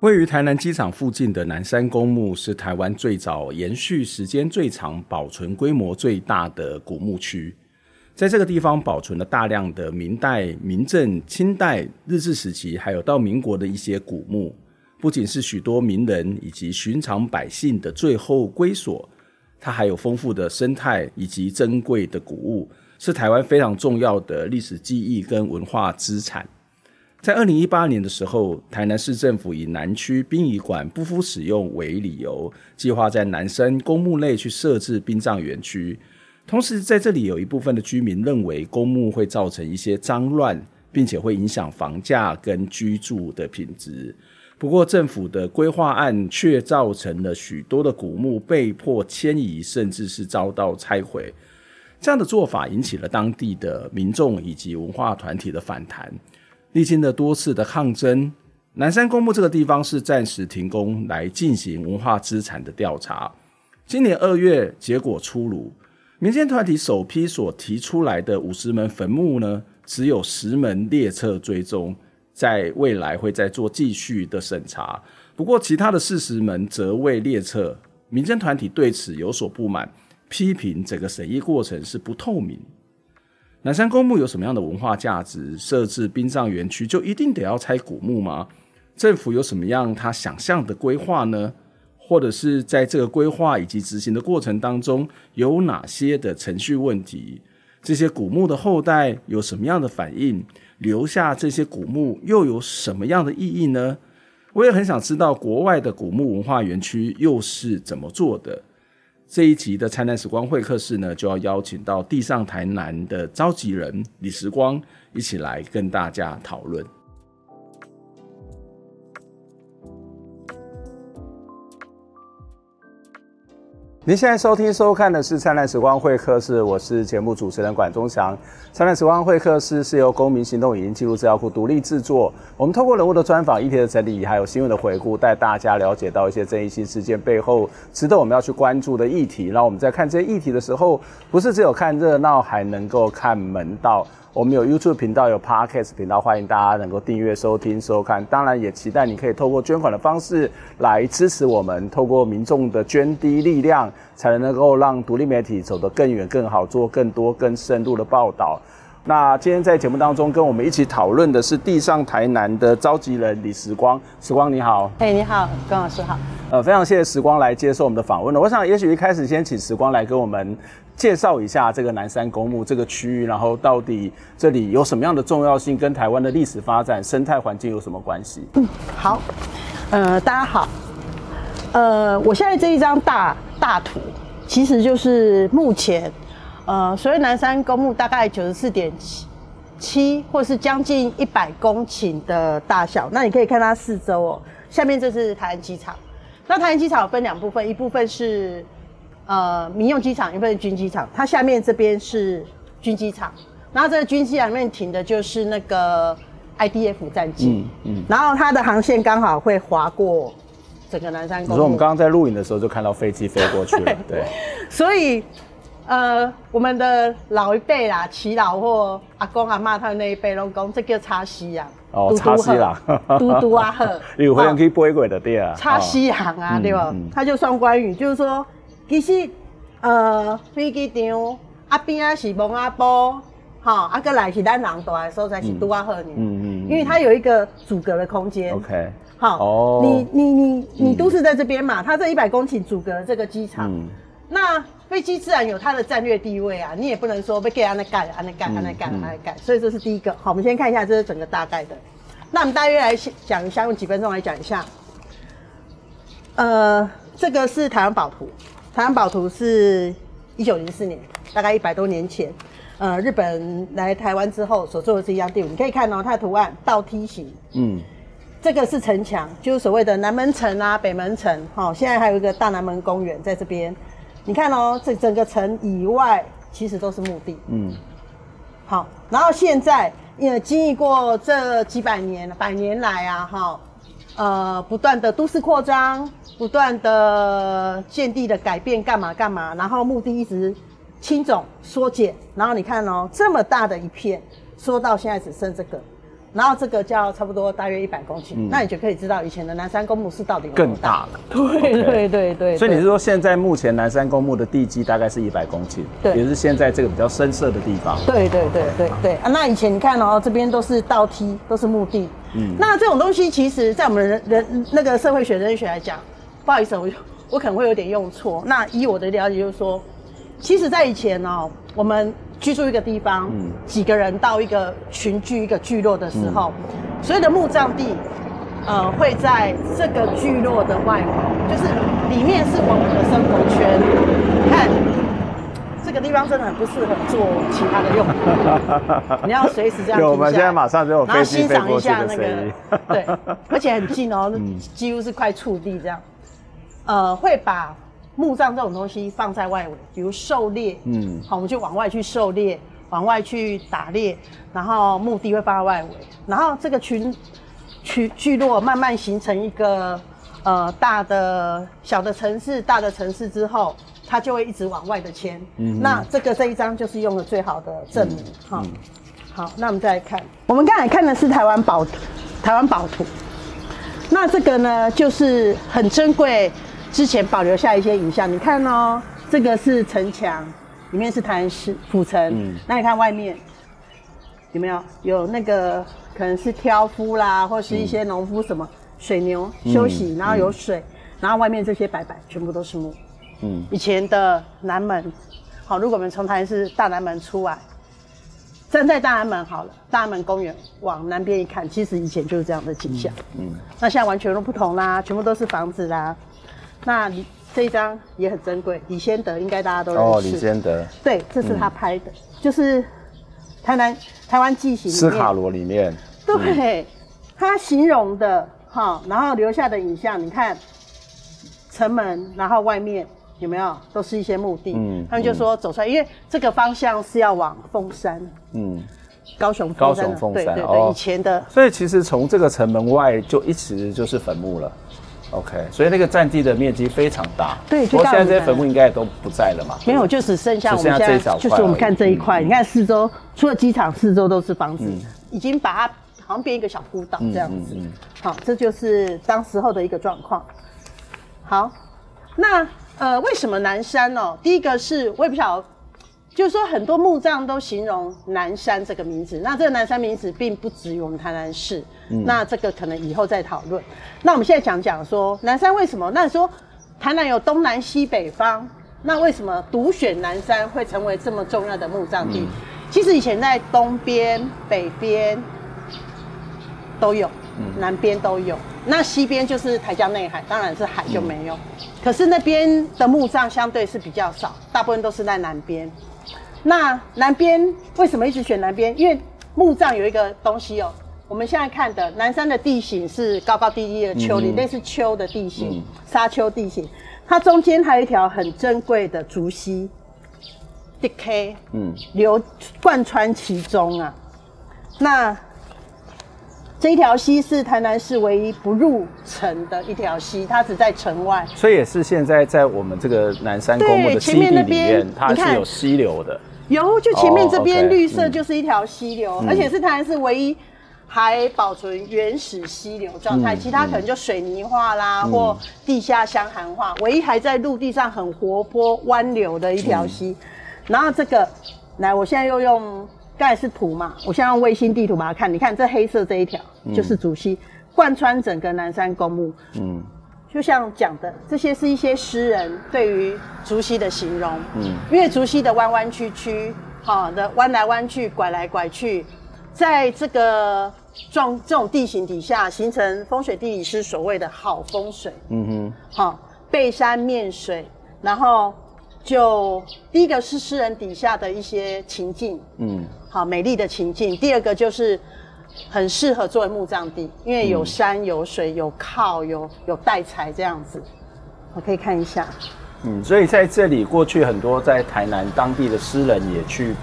位于台南机场附近的南山公墓是台湾最早延续时间最长、保存规模最大的古墓区。在这个地方保存了大量的明代、明政、清代、日治时期，还有到民国的一些古墓。不仅是许多名人以及寻常百姓的最后归所，它还有丰富的生态以及珍贵的古物，是台湾非常重要的历史记忆跟文化资产。在二零一八年的时候，台南市政府以南区殡仪馆不敷使用为理由，计划在南山公墓内去设置殡葬园区。同时，在这里有一部分的居民认为公墓会造成一些脏乱，并且会影响房价跟居住的品质。不过，政府的规划案却造成了许多的古墓被迫迁移，甚至是遭到拆毁。这样的做法引起了当地的民众以及文化团体的反弹。历经了多次的抗争，南山公墓这个地方是暂时停工来进行文化资产的调查。今年二月，结果出炉，民间团体首批所提出来的五十门坟墓呢，只有十门列册追踪，在未来会再做继续的审查。不过，其他的四十门则未列册，民间团体对此有所不满，批评整个审议过程是不透明。南山公墓有什么样的文化价值？设置殡葬园区就一定得要拆古墓吗？政府有什么样他想象的规划呢？或者是在这个规划以及执行的过程当中，有哪些的程序问题？这些古墓的后代有什么样的反应？留下这些古墓又有什么样的意义呢？我也很想知道国外的古墓文化园区又是怎么做的。这一集的灿烂时光会客室呢，就要邀请到地上台南的召集人李时光一起来跟大家讨论。您现在收听收看的是《灿烂时光会客室》，我是节目主持人管中祥。《灿烂时光会客室》是由公民行动影音记录资料库独立制作，我们透过人物的专访、议题的整理，还有新闻的回顾，带大家了解到一些争议性事件背后值得我们要去关注的议题。让我们在看这些议题的时候，不是只有看热闹，还能够看门道。我们有 YouTube 频道，有 Podcast 频道，欢迎大家能够订阅、收听、收看。当然，也期待你可以透过捐款的方式来支持我们。透过民众的捐滴力量，才能够让独立媒体走得更远、更好，做更多、更深入的报道。那今天在节目当中跟我们一起讨论的是地上台南的召集人李时光。时光你好，嘿，你好，关老师好。呃，非常谢谢时光来接受我们的访问了。我想，也许一开始先请时光来跟我们。介绍一下这个南山公墓这个区域，然后到底这里有什么样的重要性，跟台湾的历史发展、生态环境有什么关系？嗯，好，呃，大家好，呃，我现在这一张大大图，其实就是目前，呃，所谓南山公墓大概九十四点七七，或是将近一百公顷的大小。那你可以看它四周哦，下面这是台南机场。那台南机场分两部分，一部分是。呃，民用机场，一部分是军机场，它下面这边是军机场，然后这个军机场里面停的就是那个 IDF 战机，嗯嗯，然后它的航线刚好会划过整个南山公墓。你说我们刚刚在录影的时候就看到飞机飞过去了，对 所以呃，我们的老一辈啦，耆老或阿公阿妈他们那一辈拢讲，这叫插西洋哦，插西洋，嘟嘟啊呵，有回人可以背过的对啊，插西洋啊，对吧？他就算关语，就是说。其实，呃，飞机场啊边啊是蒙阿波，好，啊个来是咱人住的时候才是拄啊好呢。嗯嗯。因为它有一个阻隔的空间。OK。好，哦、你你你你都是在这边嘛？它这一百公顷阻隔这个机场，嗯、那飞机自然有它的战略地位啊，你也不能说被给安那盖了，那盖，它那盖，它那盖，所以这是第一个。好，我们先看一下这是整个大概的。那我们大约来讲一下，用几分钟来讲一下。呃，这个是台湾宝图，台湾宝图是一九零四年，大概一百多年前，呃，日本来台湾之后所做的这一样地图，你可以看到它的图案倒梯形，嗯。这个是城墙，就是所谓的南门城啊、北门城。好，现在还有一个大南门公园在这边。你看哦，这整个城以外其实都是墓地。嗯。好，然后现在因为经历过这几百年、百年来啊，哈，呃，不断的都市扩张，不断的建地的改变，干嘛干嘛，然后墓地一直轻总缩减，然后你看哦，这么大的一片，说到现在只剩这个。然后这个叫差不多大约一百公顷，嗯、那你就可以知道以前的南山公墓是到底有。更大了。对对对对。所以你是说现在目前南山公墓的地基大概是一百公顷，对，也是现在这个比较深色的地方。对对对对对啊！那以前你看哦，这边都是道梯，都是墓地。嗯。那这种东西，其实在我们人人那个社会学、人类学来讲，不好意思，我 我可能会有点用错。那依我的了解，就是说，其实在以前哦，我们。居住一个地方，嗯、几个人到一个群聚一个聚落的时候，嗯、所有的墓葬地，呃，会在这个聚落的外围，就是里面是我们的生活圈。你看，这个地方真的很不适合做其他的用途，你要随时这样停。我们现在马上就有飞机飞过去的声音。然后欣赏一下那个，对，而且很近哦，嗯、几乎是快触地这样。呃，会把。墓葬这种东西放在外围，比如狩猎，嗯，好，我们就往外去狩猎，往外去打猎，然后墓地会放在外围，然后这个群群聚落慢慢形成一个呃大的小的城市，大的城市之后，它就会一直往外的迁。嗯，那这个这一张就是用的最好的证明。哈，好，那我们再来看，我们刚才看的是台湾宝图，台湾宝图，那这个呢就是很珍贵。之前保留下一些影像，你看哦，这个是城墙，里面是台南市府城。嗯，那你看外面有没有有那个可能是挑夫啦，或是一些农夫什么、嗯、水牛休息，然后有水，嗯、然后外面这些白白全部都是木。嗯，以前的南门，好，如果我们从台南市大南门出来，站在大南门好了，大南门公园往南边一看，其实以前就是这样的景象。嗯，嗯那现在完全都不同啦，全部都是房子啦。那你这一张也很珍贵，李先德应该大家都认识。哦，李先德。对，这是他拍的，嗯、就是台南台湾纪行斯卡罗里面。对，嗯、他形容的哈，然后留下的影像，你看城门，然后外面有没有都是一些墓地。嗯。他们就说走出来，因为这个方向是要往凤山。嗯。高雄凤山。高雄凤山。对对对，哦、以前的。所以其实从这个城门外就一直就是坟墓了。OK，所以那个占地的面积非常大。对，不过现在这些坟墓应该也都不在了嘛？没有，就只剩下我们现在就是我们看这一块。你看四周，除了机场，四周都是房子，已经把它好像变一个小孤岛这样子。好，这就是当时候的一个状况。好，那呃，为什么南山哦？第一个是我也不晓得。就是说，很多墓葬都形容南山这个名字。那这个南山名字并不止于我们台南市。嗯、那这个可能以后再讨论。那我们现在讲讲说南山为什么？那你说台南有东南西北方，那为什么独选南山会成为这么重要的墓葬地？嗯、其实以前在东边、北边都有，嗯、南边都有。那西边就是台江内海，当然是海就没有。嗯、可是那边的墓葬相对是比较少，大部分都是在南边。那南边为什么一直选南边？因为墓葬有一个东西哦、喔，我们现在看的南山的地形是高高低低的丘陵，类似丘的地形，沙丘地形。它中间还有一条很珍贵的竹溪，Decay，嗯，流贯穿其中啊。那这一条溪是台南市唯一不入城的一条溪，它只在城外。所以也是现在在我们这个南山公墓的基地里面，它是有溪流的。有，就前面这边绿色就是一条溪流，而且是台南市唯一还保存原始溪流状态，嗯、其他可能就水泥化啦，嗯、或地下箱涵化，唯一还在陆地上很活泼弯流的一条溪。嗯、然后这个，来，我现在又用刚才是图嘛，我现在用卫星地图把它看，你看这黑色这一条就是主溪，嗯、贯穿整个南山公墓。嗯，就像讲的，这些是一些诗人对于竹溪的形容。嗯，因为竹溪的弯弯曲曲，好的弯来弯去，拐来拐去，在这个状这种地形底下，形成风水地理师所谓的好风水。嗯哼，好背山面水，然后。就第一个是诗人底下的一些情境，嗯，好美丽的情境。第二个就是很适合作为墓葬地，因为有山有水有靠有有带财这样子。我可以看一下，嗯，所以在这里过去很多在台南当地的诗人也去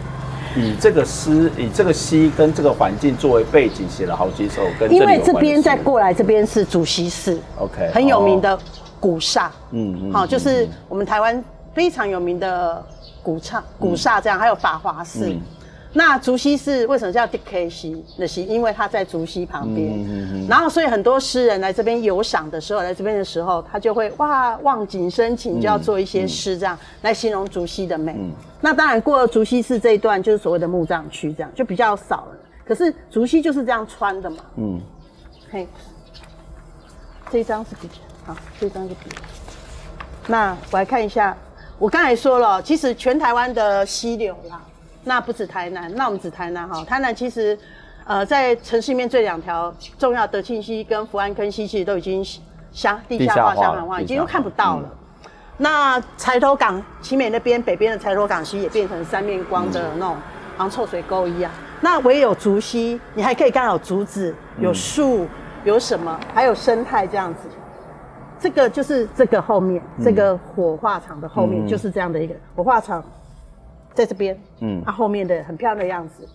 以这个诗以这个溪跟这个环境作为背景写了好几首跟这里有关的诗。因为这边再过来这边是主席寺，OK，很有名的古刹，嗯嗯，好，就是我们台湾。非常有名的古刹，古刹这样，嗯、还有法华寺。嗯、那竹溪是为什么叫 DK 溪？那溪因为它在竹溪旁边。嗯嗯嗯、然后，所以很多诗人来这边游赏的时候，来这边的时候，他就会哇望景生情，就要做一些诗这样、嗯、来形容竹溪的美。嗯、那当然，过了竹溪寺这一段就是所谓的墓葬区，这样就比较少了。可是竹溪就是这样穿的嘛。嗯。嘿，这一张是比较好，这一张是比较。那我来看一下。我刚才说了，其实全台湾的溪流啦，那不止台南，那我们指台南哈。台南其实，呃，在城市里面这两条重要德庆溪跟福安坑溪，其实都已经下地下化、相环化，已经都看不到了。嗯、那柴头港奇美那边北边的柴头港溪也变成三面光的那种，好像臭水沟一样。那唯有竹溪，你还可以看到竹子、有树、有什么，还有生态这样子。这个就是这个后面，嗯、这个火化场的后面就是这样的一个火化场，在这边，嗯，它后面的很漂亮的样子。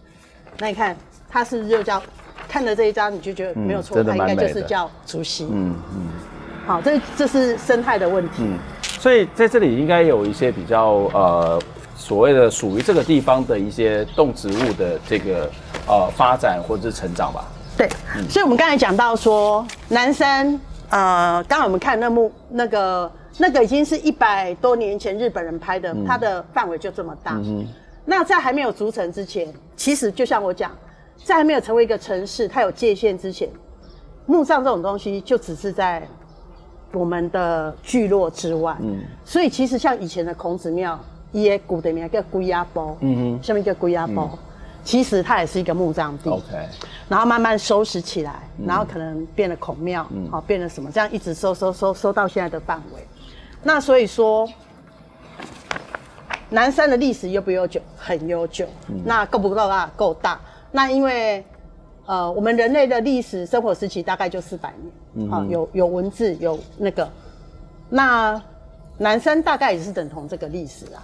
那你看，它是不是就叫看了这一张，你就觉得没有错，嗯、它应该就是叫竹溪。嗯嗯。好，这这是生态的问题。嗯。所以在这里应该有一些比较呃所谓的属于这个地方的一些动植物的这个呃发展或者是成长吧。对。嗯、所以我们刚才讲到说南山。呃，刚才我们看那幕，那个那个已经是一百多年前日本人拍的，嗯、它的范围就这么大。嗯、那在还没有筑城之前，其实就像我讲，在还没有成为一个城市，它有界限之前，墓葬这种东西就只是在我们的聚落之外。嗯，所以其实像以前的孔子庙，也古的名叫龟鸭包，嗯哼，下面叫龟鸭包。嗯。其实它也是一个墓葬地，OK，然后慢慢收拾起来，嗯、然后可能变了孔庙，好、嗯。哦、变了什么，这样一直收收收收到现在的范围。那所以说，南山的历史悠不悠久？很悠久。嗯、那够不够大？够大。那因为呃，我们人类的历史生活时期大概就四百年，好、嗯哼哦、有有文字有那个，那南山大概也是等同这个历史啊。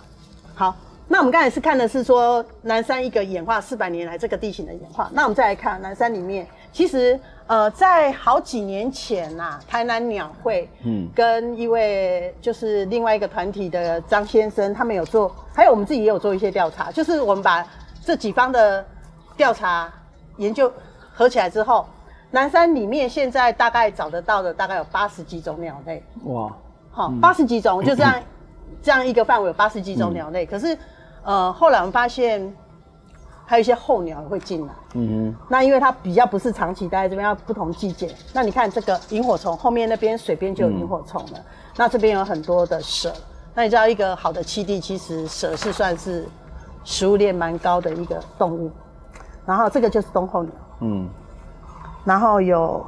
好。那我们刚才是看的是说南山一个演化四百年来这个地形的演化。那我们再来看南山里面，其实呃在好几年前呐、啊，台南鸟会嗯跟一位就是另外一个团体的张先生，他们有做，还有我们自己也有做一些调查，就是我们把这几方的调查研究合起来之后，南山里面现在大概找得到的大概有八十几种鸟类。哇，好，八十几种就这样 这样一个范围有八十几种鸟类，嗯、可是。呃，后来我们发现还有一些候鸟会进来。嗯哼。那因为它比较不是长期待在这边，要不同季节。那你看这个萤火虫后面那边水边就有萤火虫了。嗯、那这边有很多的蛇。那你知道一个好的栖地，其实蛇是算是食物链蛮高的一个动物。然后这个就是冬候鸟。嗯。然后有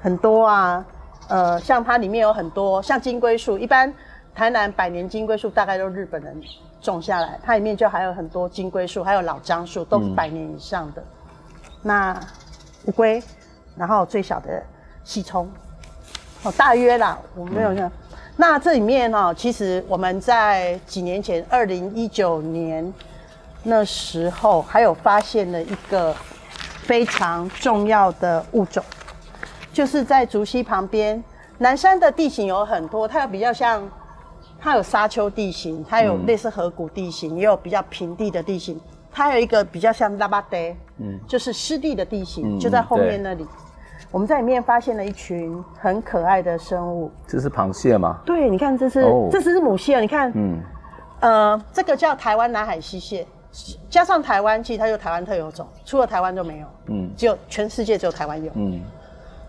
很多啊，呃，像它里面有很多像金龟树，一般台南百年金龟树大概都日本人。种下来，它里面就还有很多金龟树，还有老樟树，都是百年以上的。嗯、那乌龟，然后最小的细葱，哦，大约啦，我没有那。嗯、那这里面哦，其实我们在几年前，二零一九年那时候，还有发现了一个非常重要的物种，就是在竹溪旁边，南山的地形有很多，它有比较像。它有沙丘地形，它有类似河谷地形，嗯、也有比较平地的地形。它有一个比较像拉巴德，嗯，就是湿地的地形，嗯、就在后面那里。我们在里面发现了一群很可爱的生物。这是螃蟹吗？对，你看这是，哦、这是母蟹，你看，嗯，呃，这个叫台湾南海溪蟹，加上台湾，其实它就台湾特有种，除了台湾就没有，嗯，只有全世界只有台湾有，嗯。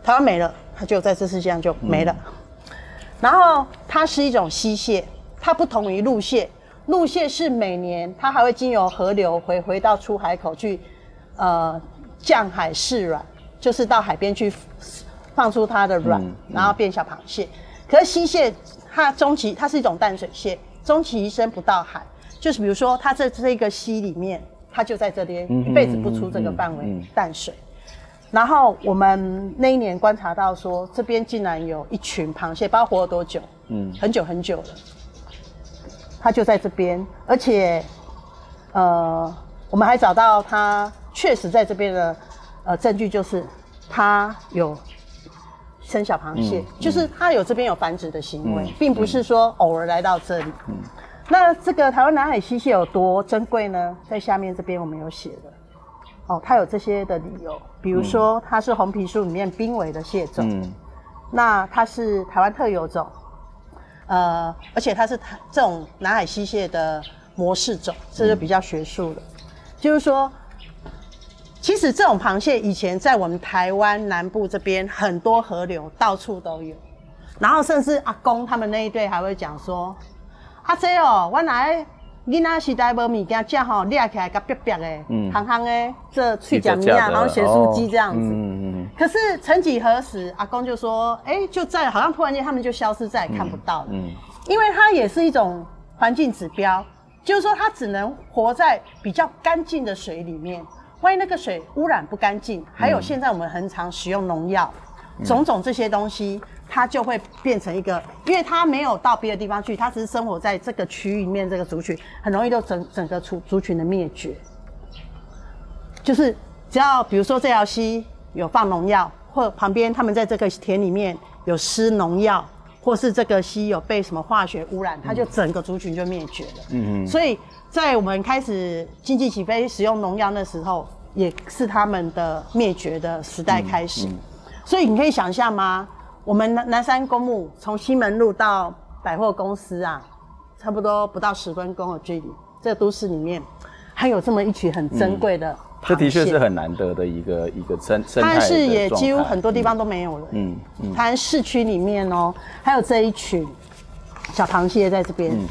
台湾没了，它就在这世界上就没了。嗯、然后它是一种溪蟹，它不同于陆蟹，陆蟹是每年它还会经由河流回回到出海口去，呃，降海释卵，就是到海边去放出它的卵，嗯嗯、然后变小螃蟹。可是溪蟹它终其它是一种淡水蟹，终其一生不到海，就是比如说它在这个溪里面。它就在这边，一辈子不出这个范围淡水。然后我们那一年观察到说，这边竟然有一群螃蟹，不知道活了多久，嗯，很久很久了。它就在这边，而且，呃，我们还找到它确实在这边的呃证据，就是它有生小螃蟹，就是它有这边有繁殖的行为，并不是说偶尔来到这里。那这个台湾南海溪蟹有多珍贵呢？在下面这边我们有写的，哦，它有这些的理由，比如说它是红皮书里面濒危的蟹种，嗯，那它是台湾特有种，呃，而且它是台这种南海溪蟹的模式种，这就比较学术了，嗯，就是说，其实这种螃蟹以前在我们台湾南部这边很多河流到处都有，然后甚至阿公他们那一队还会讲说。啊，这哦，我来囡仔时代无物件食吼，掠起来甲瘪瘪的，嗯，香香的，这脆酱米啊，然后咸酥鸡这样子。嗯嗯。可是曾几何时，阿公就说，哎、欸，就在好像突然间他们就消失，再也看不到了。嗯。因为它也是一种环境指标，就是说它只能活在比较干净的水里面。万一那个水污染不干净，还有现在我们很常使用农药，种种这些东西。它就会变成一个，因为它没有到别的地方去，它只是生活在这个区域里面，这个族群很容易就整整个族族群的灭绝。就是只要比如说这条溪有放农药，或旁边他们在这个田里面有施农药，或是这个溪有被什么化学污染，它就整个族群就灭绝了。嗯嗯。所以在我们开始经济起飞使用农药那时候，也是他们的灭绝的时代开始。嗯嗯。所以你可以想象吗？我们南南山公墓从西门路到百货公司啊，差不多不到十分钟的距离。这都市里面还有这么一群很珍贵的、嗯，这的确是很难得的一个一个生生态。但是也几乎很多地方都没有了。嗯嗯。台、嗯、湾市区里面哦、喔，还有这一群小螃蟹在这边。嗯。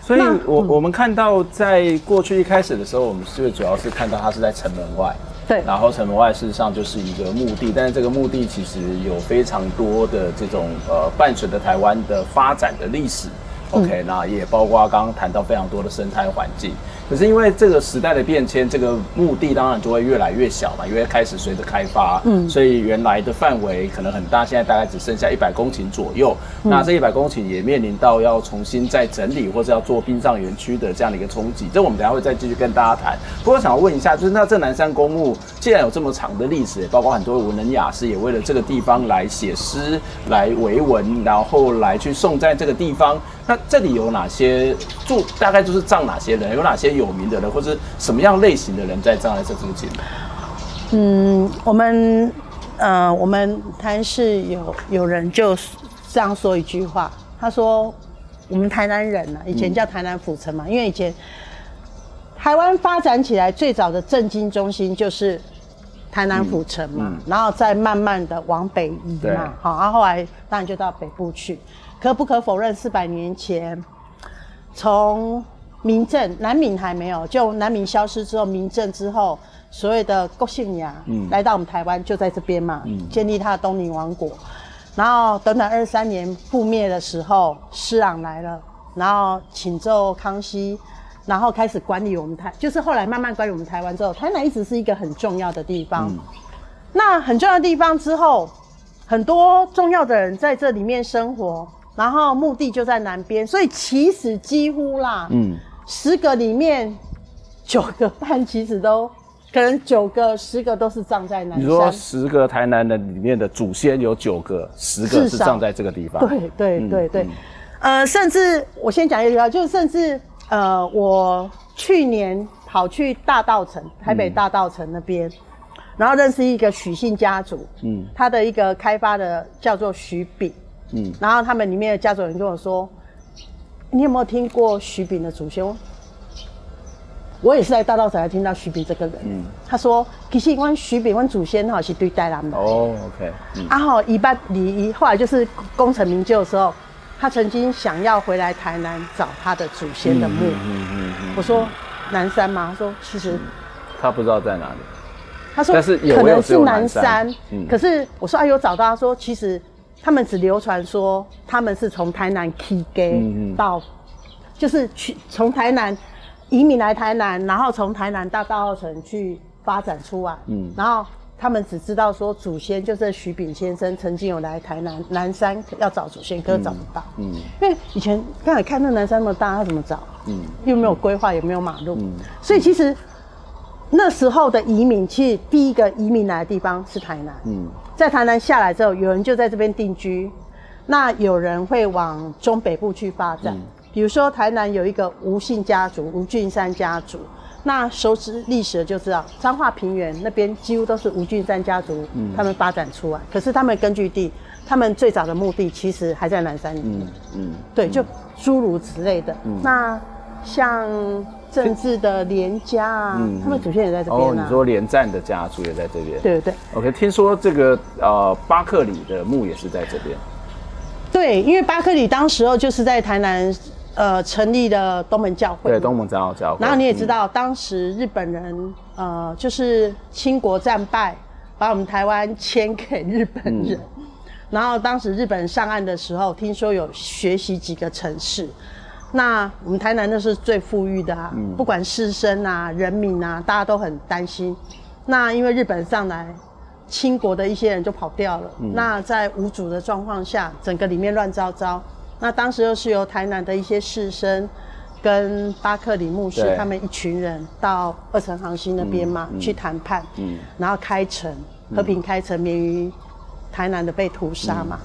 所以我我们看到，在过去一开始的时候，我们最主要是看到它是在城门外。对，然后城门外事实上就是一个墓地，但是这个墓地其实有非常多的这种呃伴随着台湾的发展的历史。OK，那也包括刚刚谈到非常多的生态环境。可是因为这个时代的变迁，这个墓地当然就会越来越小嘛，因为开始随着开发，嗯，所以原来的范围可能很大，现在大概只剩下一百公顷左右。嗯、那这一百公顷也面临到要重新再整理，或者要做殡葬园区的这样的一个冲击。这我们等下会再继续跟大家谈。不过想要问一下，就是那这南山公墓既然有这么长的历史，也包括很多文人雅士也为了这个地方来写诗、来为文，然后来去送在这个地方。那这里有哪些住？大概就是葬哪些人？有哪些有名的人，或是什么样类型的人在葬在这附近？嗯，我们呃，我们台南市有有人就这样说一句话，他说：“我们台南人呢、啊，以前叫台南府城嘛，嗯、因为以前台湾发展起来最早的政经中心就是台南府城嘛，嗯嗯、然后再慢慢的往北移嘛，好，然后后来当然就到北部去。”可不可否认，四百年前，从明郑南明还没有，就南明消失之后，明郑之后，所谓的郭姓牙，嗯，来到我们台湾，就在这边嘛，嗯，建立他的东宁王国。然后短短二三年覆灭的时候，施琅来了，然后请奏康熙，然后开始管理我们台，就是后来慢慢管理我们台湾之后，台南一直是一个很重要的地方。嗯，那很重要的地方之后，很多重要的人在这里面生活。然后墓地就在南边，所以其实几乎啦，嗯，十个里面九个半其实都可能九个十个都是葬在南山。你说十个台南的里面的祖先有九个，十个是葬在这个地方。对对对对，嗯嗯、呃，甚至我先讲一句话，就是甚至呃，我去年跑去大道城，台北大道城那边，嗯、然后认识一个许姓家族，嗯，他的一个开发的叫做许炳。嗯，然后他们里面的家族人跟我说：“你有没有听过徐炳的祖先？我也是在大稻埕才听到徐炳这个人。嗯，他说其实阮徐炳阮祖先哈是对待他们的。哦，OK。嗯、啊后一般你后来就是功成名就的时候，他曾经想要回来台南找他的祖先的墓。嗯嗯嗯，嗯。我说南山吗？他说其实他不知道在哪里。他说但是可能是南山。嗯。可是我说啊有找到，他说其实。他们只流传说他们是从台南起家到，就是去从台南移民来台南，然后从台南到大澳城去发展出来。嗯，然后他们只知道说祖先就是徐炳先生曾经有来台南南山要找祖先，可是找不到。嗯，因为以前刚才看那南山那么大，他怎么找？嗯，又没有规划，也没有马路。嗯，所以其实那时候的移民，其实第一个移民来的地方是台南。嗯。在台南下来之后，有人就在这边定居，那有人会往中北部去发展。嗯、比如说台南有一个吴姓家族，吴俊山家族。那熟知历史的就知道，彰化平原那边几乎都是吴俊山家族，嗯、他们发展出来。可是他们根据地，他们最早的目的其实还在南山里面。嗯，嗯对，就诸如此类的。嗯、那像。政治的连家啊，嗯、他们祖先也在这边、啊、哦，你说连战的家族也在这边？对对对。OK，听说这个呃巴克里的墓也是在这边。对，因为巴克里当时候就是在台南呃成立的东门教会。对，东门长老教会。然后你也知道，嗯、当时日本人呃就是清国战败，把我们台湾迁给日本人。嗯、然后当时日本人上岸的时候，听说有学习几个城市。那我们台南那是最富裕的啊，嗯、不管士绅啊、人民啊，大家都很担心。那因为日本上来，清国的一些人就跑掉了。嗯、那在无主的状况下，整个里面乱糟糟。那当时又是由台南的一些士绅跟巴克里牧师他们一群人到二层行溪那边嘛，嗯嗯、去谈判，嗯、然后开城，和平开城，免于台南的被屠杀嘛。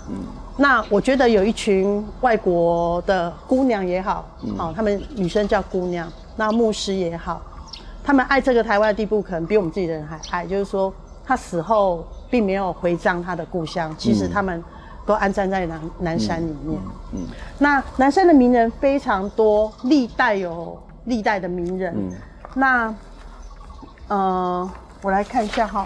那我觉得有一群外国的姑娘也好，嗯、哦，他们女生叫姑娘，那牧师也好，他们爱这个台湾的地步，可能比我们自己的人还爱。就是说，他死后并没有回葬他的故乡，其实他们都安葬在南南山里面。嗯，嗯那南山的名人非常多，历代有历代的名人。嗯、那，呃，我来看一下哈。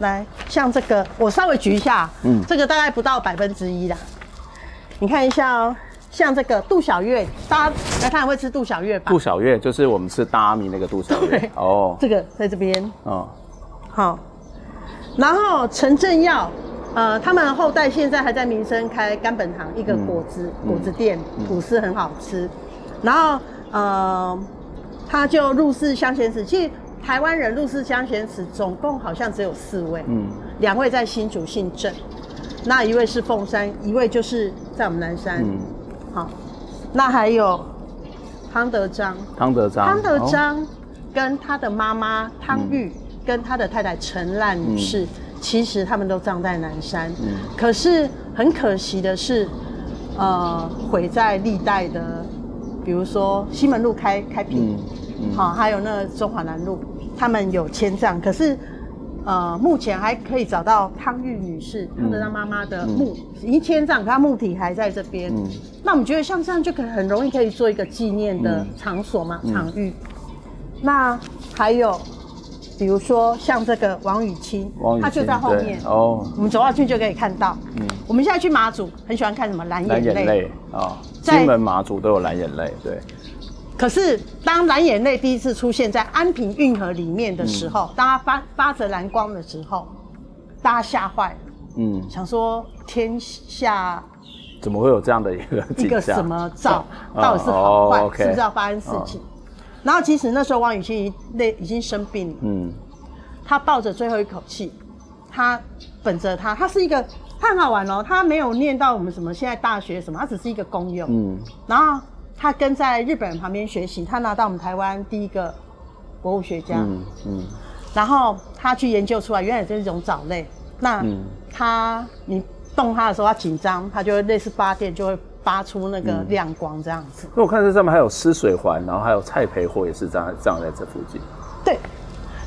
来，像这个，我稍微举一下，嗯，这个大概不到百分之一啦。你看一下哦，像这个杜小月，大家来看会吃杜小月吧？杜小月就是我们吃大阿米那个杜小月对哦。这个在这边哦，好。然后陈正耀，呃，他们后代现在还在民生开甘本堂一个果汁、嗯、果汁店，吐司很好吃。嗯、然后呃，他就入世乡贤祠，其实。台湾人入世乡贤祠总共好像只有四位，嗯，两位在新竹姓郑，那一位是凤山，一位就是在我们南山，嗯，好，那还有汤德章，汤德章，汤德章跟他的妈妈汤玉，嗯、跟他的太太陈烂女士，嗯、其实他们都葬在南山，嗯，可是很可惜的是，呃，毁在历代的，比如说西门路开开辟。嗯好，还有那个中华南路，他们有迁葬，可是，呃，目前还可以找到汤玉女士，她的她妈妈的墓、嗯、已经迁葬，可她墓体还在这边。嗯、那我们觉得像这样就可很容易可以做一个纪念的场所嘛，嗯、场域。那还有，比如说像这个王雨清，他就在后面哦，我们走下去就可以看到。嗯，我们现在去马祖，很喜欢看什么蓝眼泪，蓝眼泪啊，金、哦、门马祖都有蓝眼泪，对。可是，当蓝眼泪第一次出现在安平运河里面的时候，当它发发着蓝光的时候，大家吓坏了。嗯，想说天下怎么会有这样的一个一个什么兆？到底是好坏？是不是要发生事情？然后，其实那时候王雨欣已累已经生病了。嗯，他抱着最后一口气，他本着他，他是一个他很好玩哦，他没有念到我们什么现在大学什么，他只是一个公用。嗯，然后。他跟在日本人旁边学习，他拿到我们台湾第一个博物学家。嗯嗯。然后他去研究出来，原来这是一种藻类。那他你动它的时候，它紧张，它就会类似发电，就会发出那个亮光这样子。那我看这上面还有湿水环，然后还有蔡培火也是这样葬在这附近。对，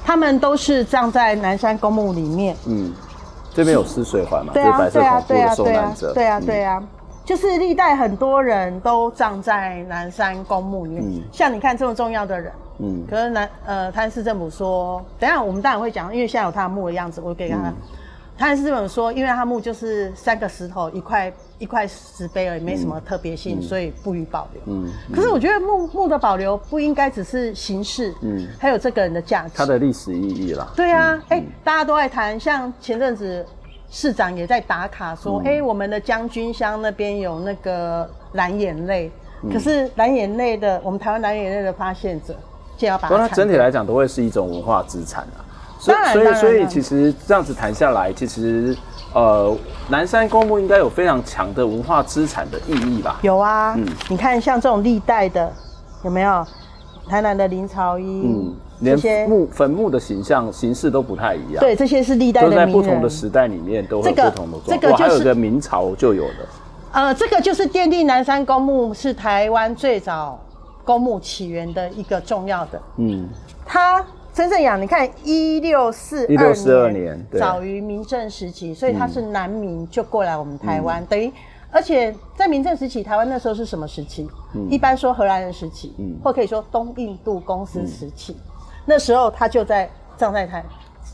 他们都是葬在南山公墓里面。嗯，这边有湿水环嘛？对啊，对啊，对啊，对啊，对啊，对啊。就是历代很多人都葬在南山公墓里面，嗯、像你看这么重要的人，嗯，可是南呃，台南市政府说，等一下我们当然会讲，因为现在有他的墓的样子，我给他。嗯台南市政府说，因为他墓就是三个石头一块一块石碑而已，没什么特别性，嗯、所以不予保留。嗯，嗯可是我觉得墓墓的保留不应该只是形式，嗯，还有这个人的价值，它的历史意义啦。对啊，哎、嗯欸，大家都在谈，像前阵子市长也在打卡说，哎、我们的将军乡那边有那个蓝眼泪，嗯、可是蓝眼泪的，我们台湾蓝眼泪的发现者，就要把它。整体来讲，都会是一种文化资产啊。所以，所以，所以，其实这样子谈下来，其实，呃，南山公墓应该有非常强的文化资产的意义吧？有啊，嗯，你看像这种历代的，有没有？台南的林朝一，嗯，连墓坟墓的形象形式都不太一样。对，这些是历代的，都在不同的时代里面都有不同的状况。这个就是、还有个明朝就有的。呃，这个就是奠定南山公墓是台湾最早公墓起源的一个重要的。嗯，它。曾正阳，你看一六四二年，早于明郑时期，所以他是南明就过来我们台湾，嗯、等于而且在明郑时期，台湾那时候是什么时期？嗯、一般说荷兰人时期，嗯、或可以说东印度公司时期。嗯、那时候他就在葬在台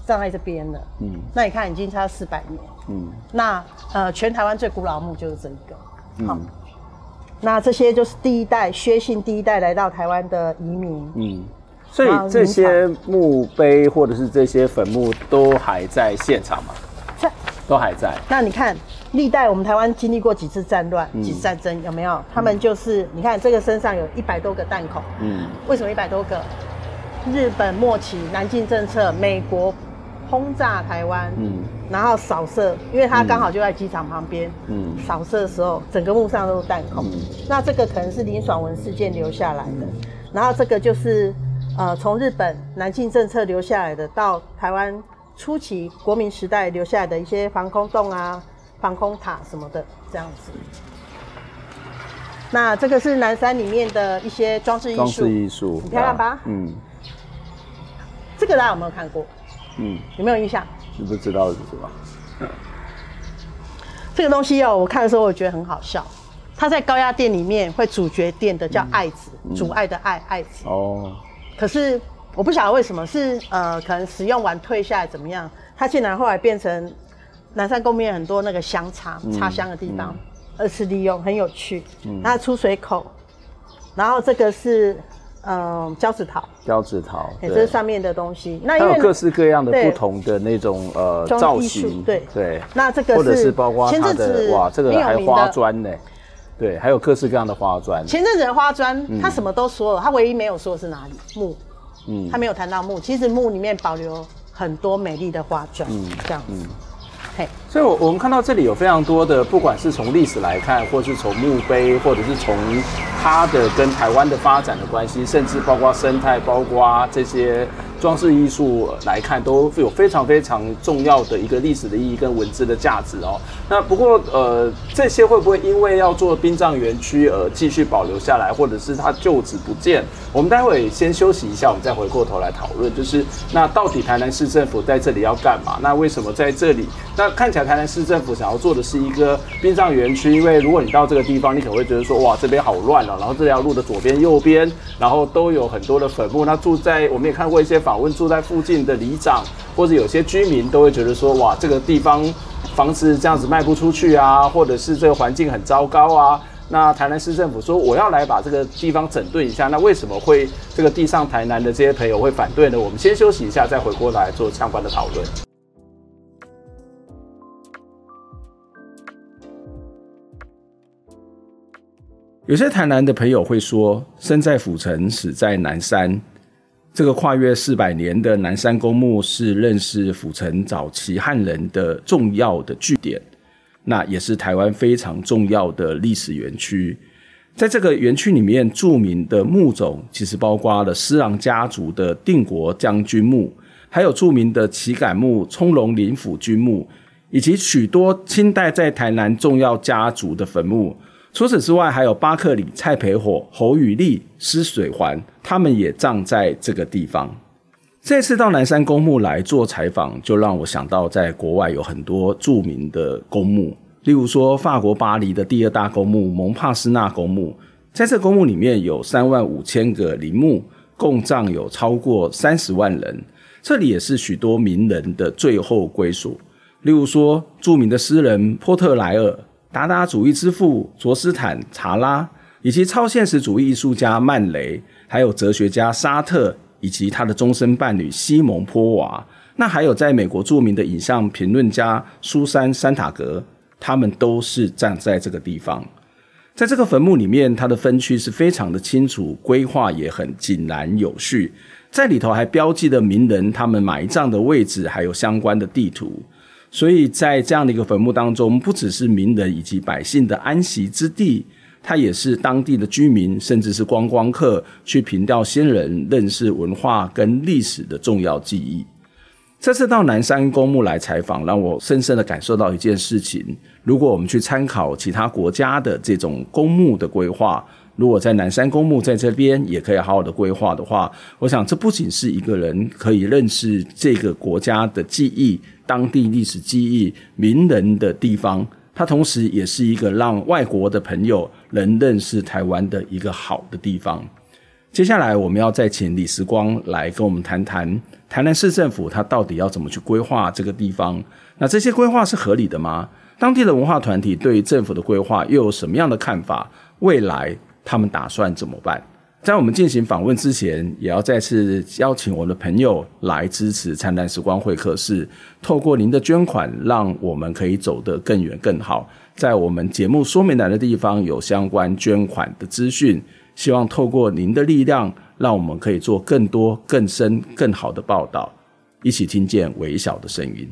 葬在这边了。嗯，那你看已经差四百年。嗯，那呃，全台湾最古老的墓就是这一个。好，嗯、那这些就是第一代薛姓第一代来到台湾的移民。嗯。所以这些墓碑或者是这些坟墓都还在现场吗？在，都还在。那你看，历代我们台湾经历过几次战乱、几次战争，有没有？他们就是，你看这个身上有一百多个弹孔。嗯。为什么一百多个？日本末期南进政策，美国轰炸台湾，嗯，然后扫射，因为它刚好就在机场旁边，嗯，扫射的时候，整个墓上都是弹孔。那这个可能是林爽文事件留下来的，然后这个就是。呃，从日本南进政策留下来的，到台湾初期国民时代留下来的一些防空洞啊、防空塔什么的，这样子。那这个是南山里面的一些装置艺术，装置艺术，很漂亮吧？嗯。这个大家有没有看过？嗯。有没有印象？你不知道是什么？这个东西哦，我看的时候我觉得很好笑。它在高压电里面会主角电的，叫爱子，嗯、阻碍的爱，爱子。哦。可是我不晓得为什么是呃，可能使用完退下来怎么样，它竟然后来变成南山公园很多那个香插插香的地方，二次利用很有趣。嗯，那出水口，然后这个是嗯交趾陶，交趾陶，这是上面的东西。那因为各式各样的不同的那种呃造型，对对。那这个或者是包括它的哇，这个还花砖呢。对，还有各式各样的花砖。前阵子的花砖，他什么都说了，他唯一没有说是哪里木，嗯，他没有谈到木。其实木里面保留很多美丽的花砖，嗯，这样子。嗯、嘿，所以，我我们看到这里有非常多的，不管是从历史来看，或是从墓碑，或者是从它的跟台湾的发展的关系，甚至包括生态，包括这些。装饰艺术来看，都有非常非常重要的一个历史的意义跟文字的价值哦。那不过，呃，这些会不会因为要做殡葬园区而继续保留下来，或者是它就此不见？我们待会先休息一下，我们再回过头来讨论。就是那到底台南市政府在这里要干嘛？那为什么在这里？那看起来台南市政府想要做的是一个殡葬园区，因为如果你到这个地方，你可能会觉得说，哇，这边好乱哦，然后这条路的左边、右边，然后都有很多的坟墓。那住在我们也看过一些。访问住在附近的里长或者有些居民都会觉得说，哇，这个地方房子这样子卖不出去啊，或者是这个环境很糟糕啊。那台南市政府说，我要来把这个地方整顿一下。那为什么会这个地上台南的这些朋友会反对呢？我们先休息一下，再回过来做相关的讨论。有些台南的朋友会说，生在府城，死在南山。这个跨越四百年的南山公墓是认识府城早期汉人的重要的据点，那也是台湾非常重要的历史园区。在这个园区里面，著名的墓种其实包括了施琅家族的定国将军墓，还有著名的旗杆墓葱龙林府君墓，以及许多清代在台南重要家族的坟墓。除此之外，还有巴克里、蔡培火、侯宇立、施水环，他们也葬在这个地方。这次到南山公墓来做采访，就让我想到在国外有很多著名的公墓，例如说，法国巴黎的第二大公墓蒙帕斯纳公墓，在这公墓里面有三万五千个陵墓，共葬有超过三十万人。这里也是许多名人的最后归属。例如说，著名的诗人波特莱尔、达达主义之父卓斯坦·查拉，以及超现实主义艺术家曼雷，还有哲学家沙特，以及他的终身伴侣西蒙·波娃。那还有在美国著名的影像评论家苏珊·珊塔格。他们都是站在这个地方，在这个坟墓里面，它的分区是非常的清楚，规划也很井然有序，在里头还标记了名人他们埋葬的位置，还有相关的地图。所以在这样的一个坟墓当中，不只是名人以及百姓的安息之地，它也是当地的居民，甚至是观光客去凭吊先人、认识文化跟历史的重要记忆。这次到南山公墓来采访，让我深深的感受到一件事情：如果我们去参考其他国家的这种公墓的规划，如果在南山公墓在这边也可以好好的规划的话，我想这不仅是一个人可以认识这个国家的记忆、当地历史记忆、名人的地方，它同时也是一个让外国的朋友能认识台湾的一个好的地方。接下来，我们要再请李时光来跟我们谈谈台南市政府他到底要怎么去规划这个地方。那这些规划是合理的吗？当地的文化团体对于政府的规划又有什么样的看法？未来他们打算怎么办？在我们进行访问之前，也要再次邀请我的朋友来支持灿烂时光会客室，透过您的捐款，让我们可以走得更远更好。在我们节目说明栏的地方有相关捐款的资讯。希望透过您的力量，让我们可以做更多、更深、更好的报道，一起听见微小的声音。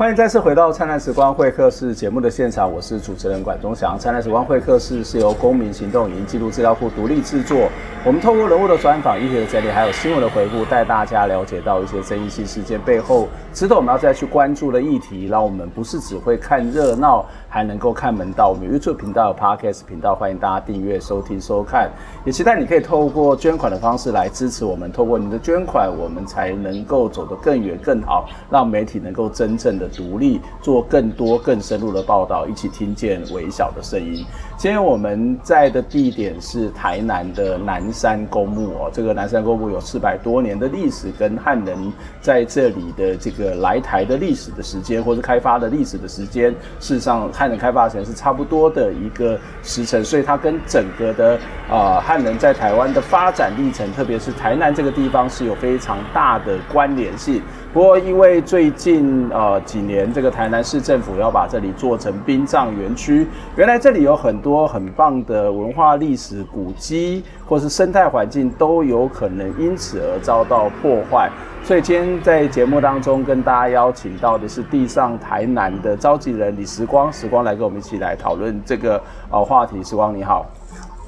欢迎再次回到《灿烂时光会客室》节目的现场，我是主持人管中祥。《灿烂时光会客室》是由公民行动影音记录资料库独立制作。我们透过人物的专访、议题的整理，还有新闻的回顾，带大家了解到一些争议性事件背后值得我们要再去关注的议题，让我们不是只会看热闹，还能够看门道。我们 YouTube 频道 Podcast 频道，欢迎大家订阅、收听、收看。也期待你可以透过捐款的方式来支持我们。透过你的捐款，我们才能够走得更远、更好，让媒体能够真正的独立，做更多、更深入的报道，一起听见微小的声音。今天我们在的地点是台南的南山公墓哦，这个南山公墓有四百多年的历史，跟汉人在这里的这个来台的历史的时间，或是开发的历史的时间，事实上汉人开发城是差不多的一个时辰，所以它跟整个的啊、呃、汉人在台湾的发展历程，特别是台南这个地方是有非常大的关联性。不过，因为最近呃几年，这个台南市政府要把这里做成殡葬园区，原来这里有很多很棒的文化历史古迹，或是生态环境都有可能因此而遭到破坏。所以今天在节目当中跟大家邀请到的是地上台南的召集人李时光，时光来跟我们一起来讨论这个呃话题。时光你好，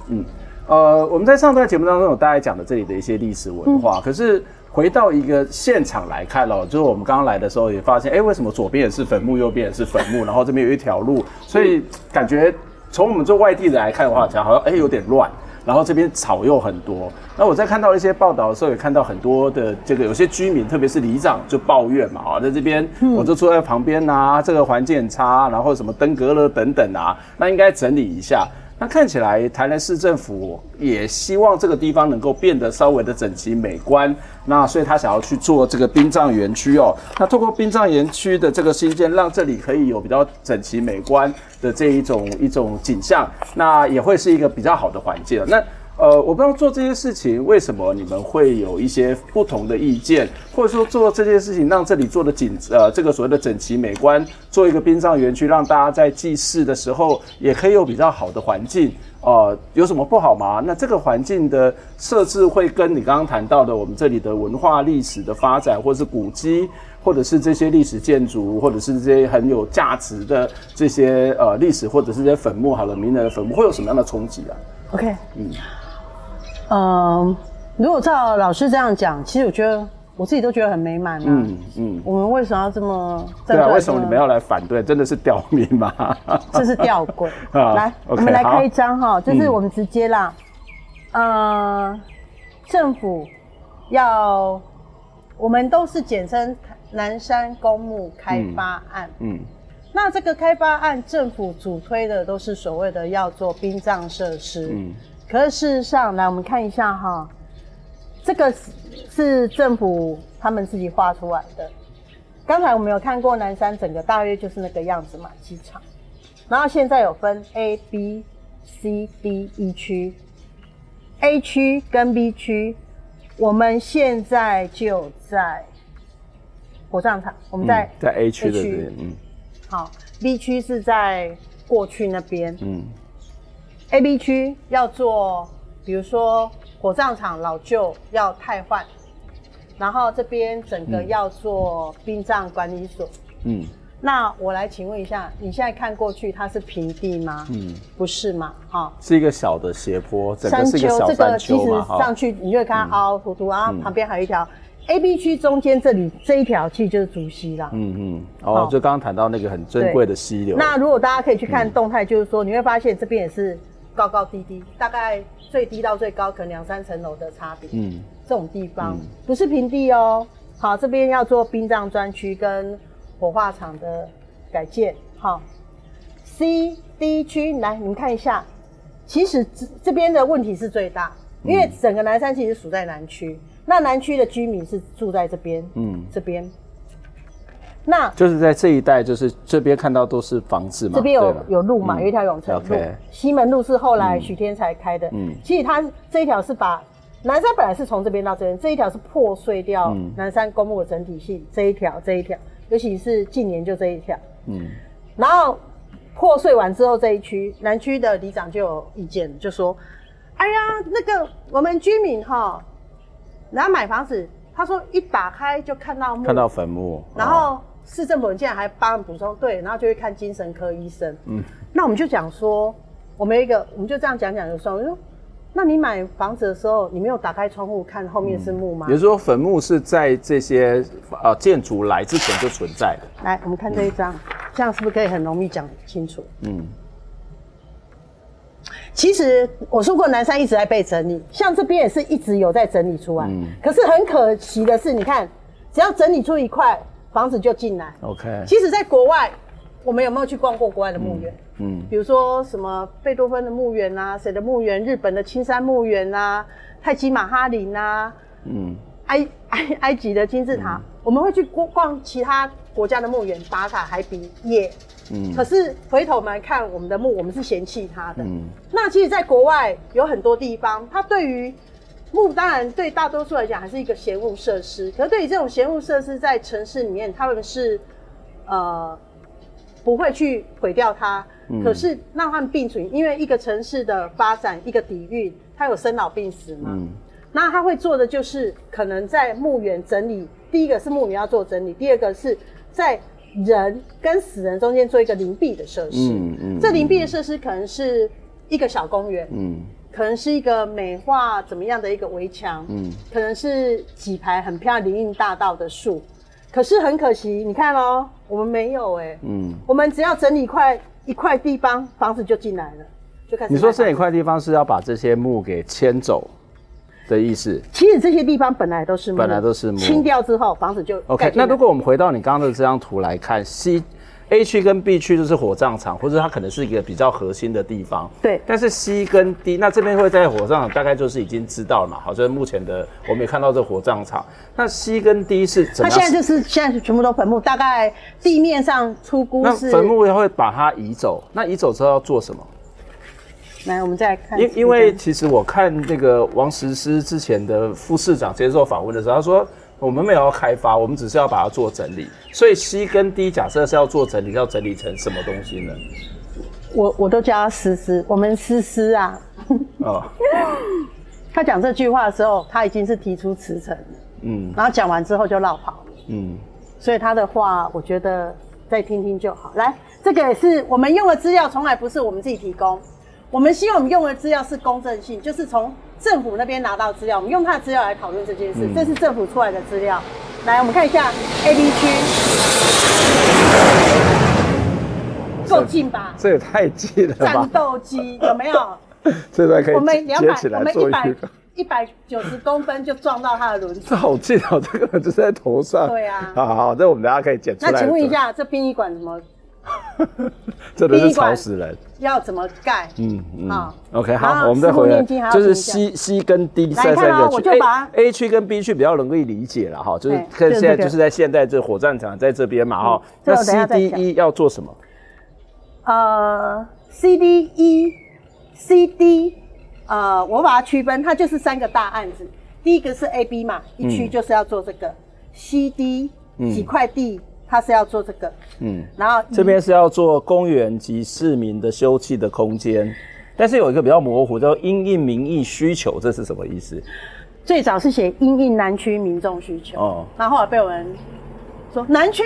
嗯，呃，我们在上段节目当中有大概讲的这里的一些历史文化，可是。回到一个现场来看了，就是我们刚刚来的时候也发现，哎，为什么左边也是坟墓，右边也是坟墓，然后这边有一条路，所以感觉从我们做外地人来看的话，讲好像哎有点乱，然后这边草又很多。那我在看到一些报道的时候，也看到很多的这个有些居民，特别是里长就抱怨嘛，啊，在这边我就住在旁边啊，这个环境很差，然后什么登革热等等啊，那应该整理一下。那看起来台南市政府也希望这个地方能够变得稍微的整齐美观，那所以他想要去做这个殡葬园区哦。那透过殡葬园区的这个新建，让这里可以有比较整齐美观的这一种一种景象，那也会是一个比较好的环境。那。呃，我不知道做这些事情为什么你们会有一些不同的意见，或者说做这件事情让这里做的景呃这个所谓的整齐美观，做一个殡葬园区，让大家在祭祀的时候也可以有比较好的环境，呃，有什么不好吗？那这个环境的设置会跟你刚刚谈到的我们这里的文化历史的发展，或者是古迹，或者是这些历史建筑，或者是这些很有价值的这些呃历史，或者是这些坟墓，好了，名人的坟墓，会有什么样的冲击啊？OK，嗯。嗯，如果照老师这样讲，其实我觉得我自己都觉得很美满啊。嗯嗯，我们为什么要这么？对啊，为什么你们要来反对？真的是吊命吗？这是吊诡。来，okay, 我们来开一张哈，就是我们直接啦。嗯、呃，政府要我们都是简称南山公墓开发案。嗯，嗯那这个开发案，政府主推的都是所谓的要做殡葬设施。嗯，可是事实上，来我们看一下哈，这个是政府他们自己画出来的。刚才我们有看过南山整个大约就是那个样子嘛，机场。然后现在有分 A、B、C、D、E 区，A 区跟 B 区，我们现在就在火葬场，我们在、嗯、在 A 区的这边，嗯，好，B 区是在过去那边，嗯，A、B 区要做，比如说火葬场老旧要汰换。然后这边整个要做殡葬管理所。嗯，那我来请问一下，你现在看过去它是平地吗？嗯，不是嘛？哈，是一个小的斜坡，整个是一个小山丘，这个其实上去你就会看它凹凹凸凸，然后旁边还有一条 A、B 区中间这里这一条其实就是竹溪啦。嗯嗯，哦，就刚刚谈到那个很珍贵的溪流。那如果大家可以去看动态，就是说你会发现这边也是高高低低，大概最低到最高可能两三层楼的差别。嗯。这种地方不是平地哦。好，这边要做殡葬专区跟火化场的改建。好，C、D 区来，你们看一下，其实这这边的问题是最大，因为整个南山其实属在南区，那南区的居民是住在这边，嗯，这边，那就是在这一带，就是这边看到都是房子嘛，这边有有路嘛，有一条永城路，西门路是后来许天才开的，嗯，其实它这一条是把。南山本来是从这边到这边，这一条是破碎掉南山公墓的整体性。嗯、这一条，这一条，尤其是近年就这一条。嗯，然后破碎完之后，这一区南区的里长就有意见，就说：“哎呀，那个我们居民哈，然后买房子，他说一打开就看到墓，看到坟墓，然后市政府竟然还帮补充，对，然后就会看精神科医生。嗯，那我们就讲说，我们一个，我们就这样讲讲就算，我就说。那你买房子的时候，你没有打开窗户看后面是墓吗？也就是说，坟墓是在这些呃建筑来之前就存在的。来，我们看这一张，嗯、这样是不是可以很容易讲清楚？嗯。其实我说过，南山一直在被整理，像这边也是一直有在整理出来。嗯。可是很可惜的是，你看，只要整理出一块房子就进来。OK。其实，在国外。我们有没有去逛过国外的墓园？嗯，嗯，比如说什么贝多芬的墓园啊，谁的墓园？日本的青山墓园啊，泰姬玛哈林啊，嗯，埃埃埃及的金字塔，嗯、我们会去逛逛其他国家的墓园，打卡还比耶。嗯，可是回头我们来看我们的墓，我们是嫌弃它的。嗯，那其实，在国外有很多地方，它对于墓，当然对大多数来讲还是一个闲物设施。可是对于这种闲物设施，在城市里面，他们是呃。不会去毁掉它，嗯、可是让他们并存，因为一个城市的发展，一个底蕴，它有生老病死嘛。嗯、那他会做的就是，可能在墓园整理，第一个是墓园要做整理，第二个是在人跟死人中间做一个灵璧的设施。嗯嗯、这灵璧的设施可能是一个小公园，嗯、可能是一个美化怎么样的一个围墙，嗯、可能是几排很漂亮林荫大道的树。可是很可惜，你看哦，我们没有哎、欸，嗯，我们只要整理一块一块地方，房子就进来了，就开始。你说这一块地方是要把这些木给迁走的意思？其实这些地方本来都是木，本来都是木，清掉之后房子就 OK。那如果我们回到你刚刚的这张图来看，西。A 区跟 B 区就是火葬场，或者它可能是一个比较核心的地方。对。但是 C 跟 D，那这边会在火葬场，大概就是已经知道了嘛。好，就是目前的我们也看到这火葬场。那 C 跟 D 是怎么？它现在就是现在是全部都坟墓，大概地面上出估是。那坟墓会把它移走，那移走之后要做什么？来，我们再来看。因因为其实我看那个王石狮之前的副市长接受访问的时候，他说。我们没有要开发，我们只是要把它做整理。所以 C 跟 D 假设是要做整理，要整理成什么东西呢？我我都叫他思思，我们思思啊。哦。他讲这句话的时候，他已经是提出辞呈。嗯。然后讲完之后就落跑。嗯。所以他的话，我觉得再听听就好。来，这个也是我们用的资料，从来不是我们自己提供。我们希望我们用的资料是公正性，就是从。政府那边拿到资料，我们用他的资料来讨论这件事。嗯、这是政府出来的资料。来，我们看一下 A、B 区，够近吧？这也太近了吧！战斗机有没有？这段可以我们两百。我们一百一百九十公分就撞到他的轮子，这 好近哦，这个就在头上。对啊，好好好，这我们大家可以剪出来。那请问一下，这殡仪馆怎么？真的是吵死人！要怎么盖？嗯嗯。好，OK，好，我们再回来，就是 C C 跟 D 三三个区，A 区跟 B 区比较容易理解了哈，就是看现在就是在现在这火葬场在这边嘛哈。那 C D E 要做什么？呃，C D E C D，呃，我把它区分，它就是三个大案子。第一个是 A B 嘛，一区就是要做这个 C D 几块地。他是要做这个，嗯，然后这边是要做公园及市民的休憩的空间，但是有一个比较模糊，叫因应民意需求，这是什么意思？最早是写因应南区民众需求，哦，然后后来被我们说南区，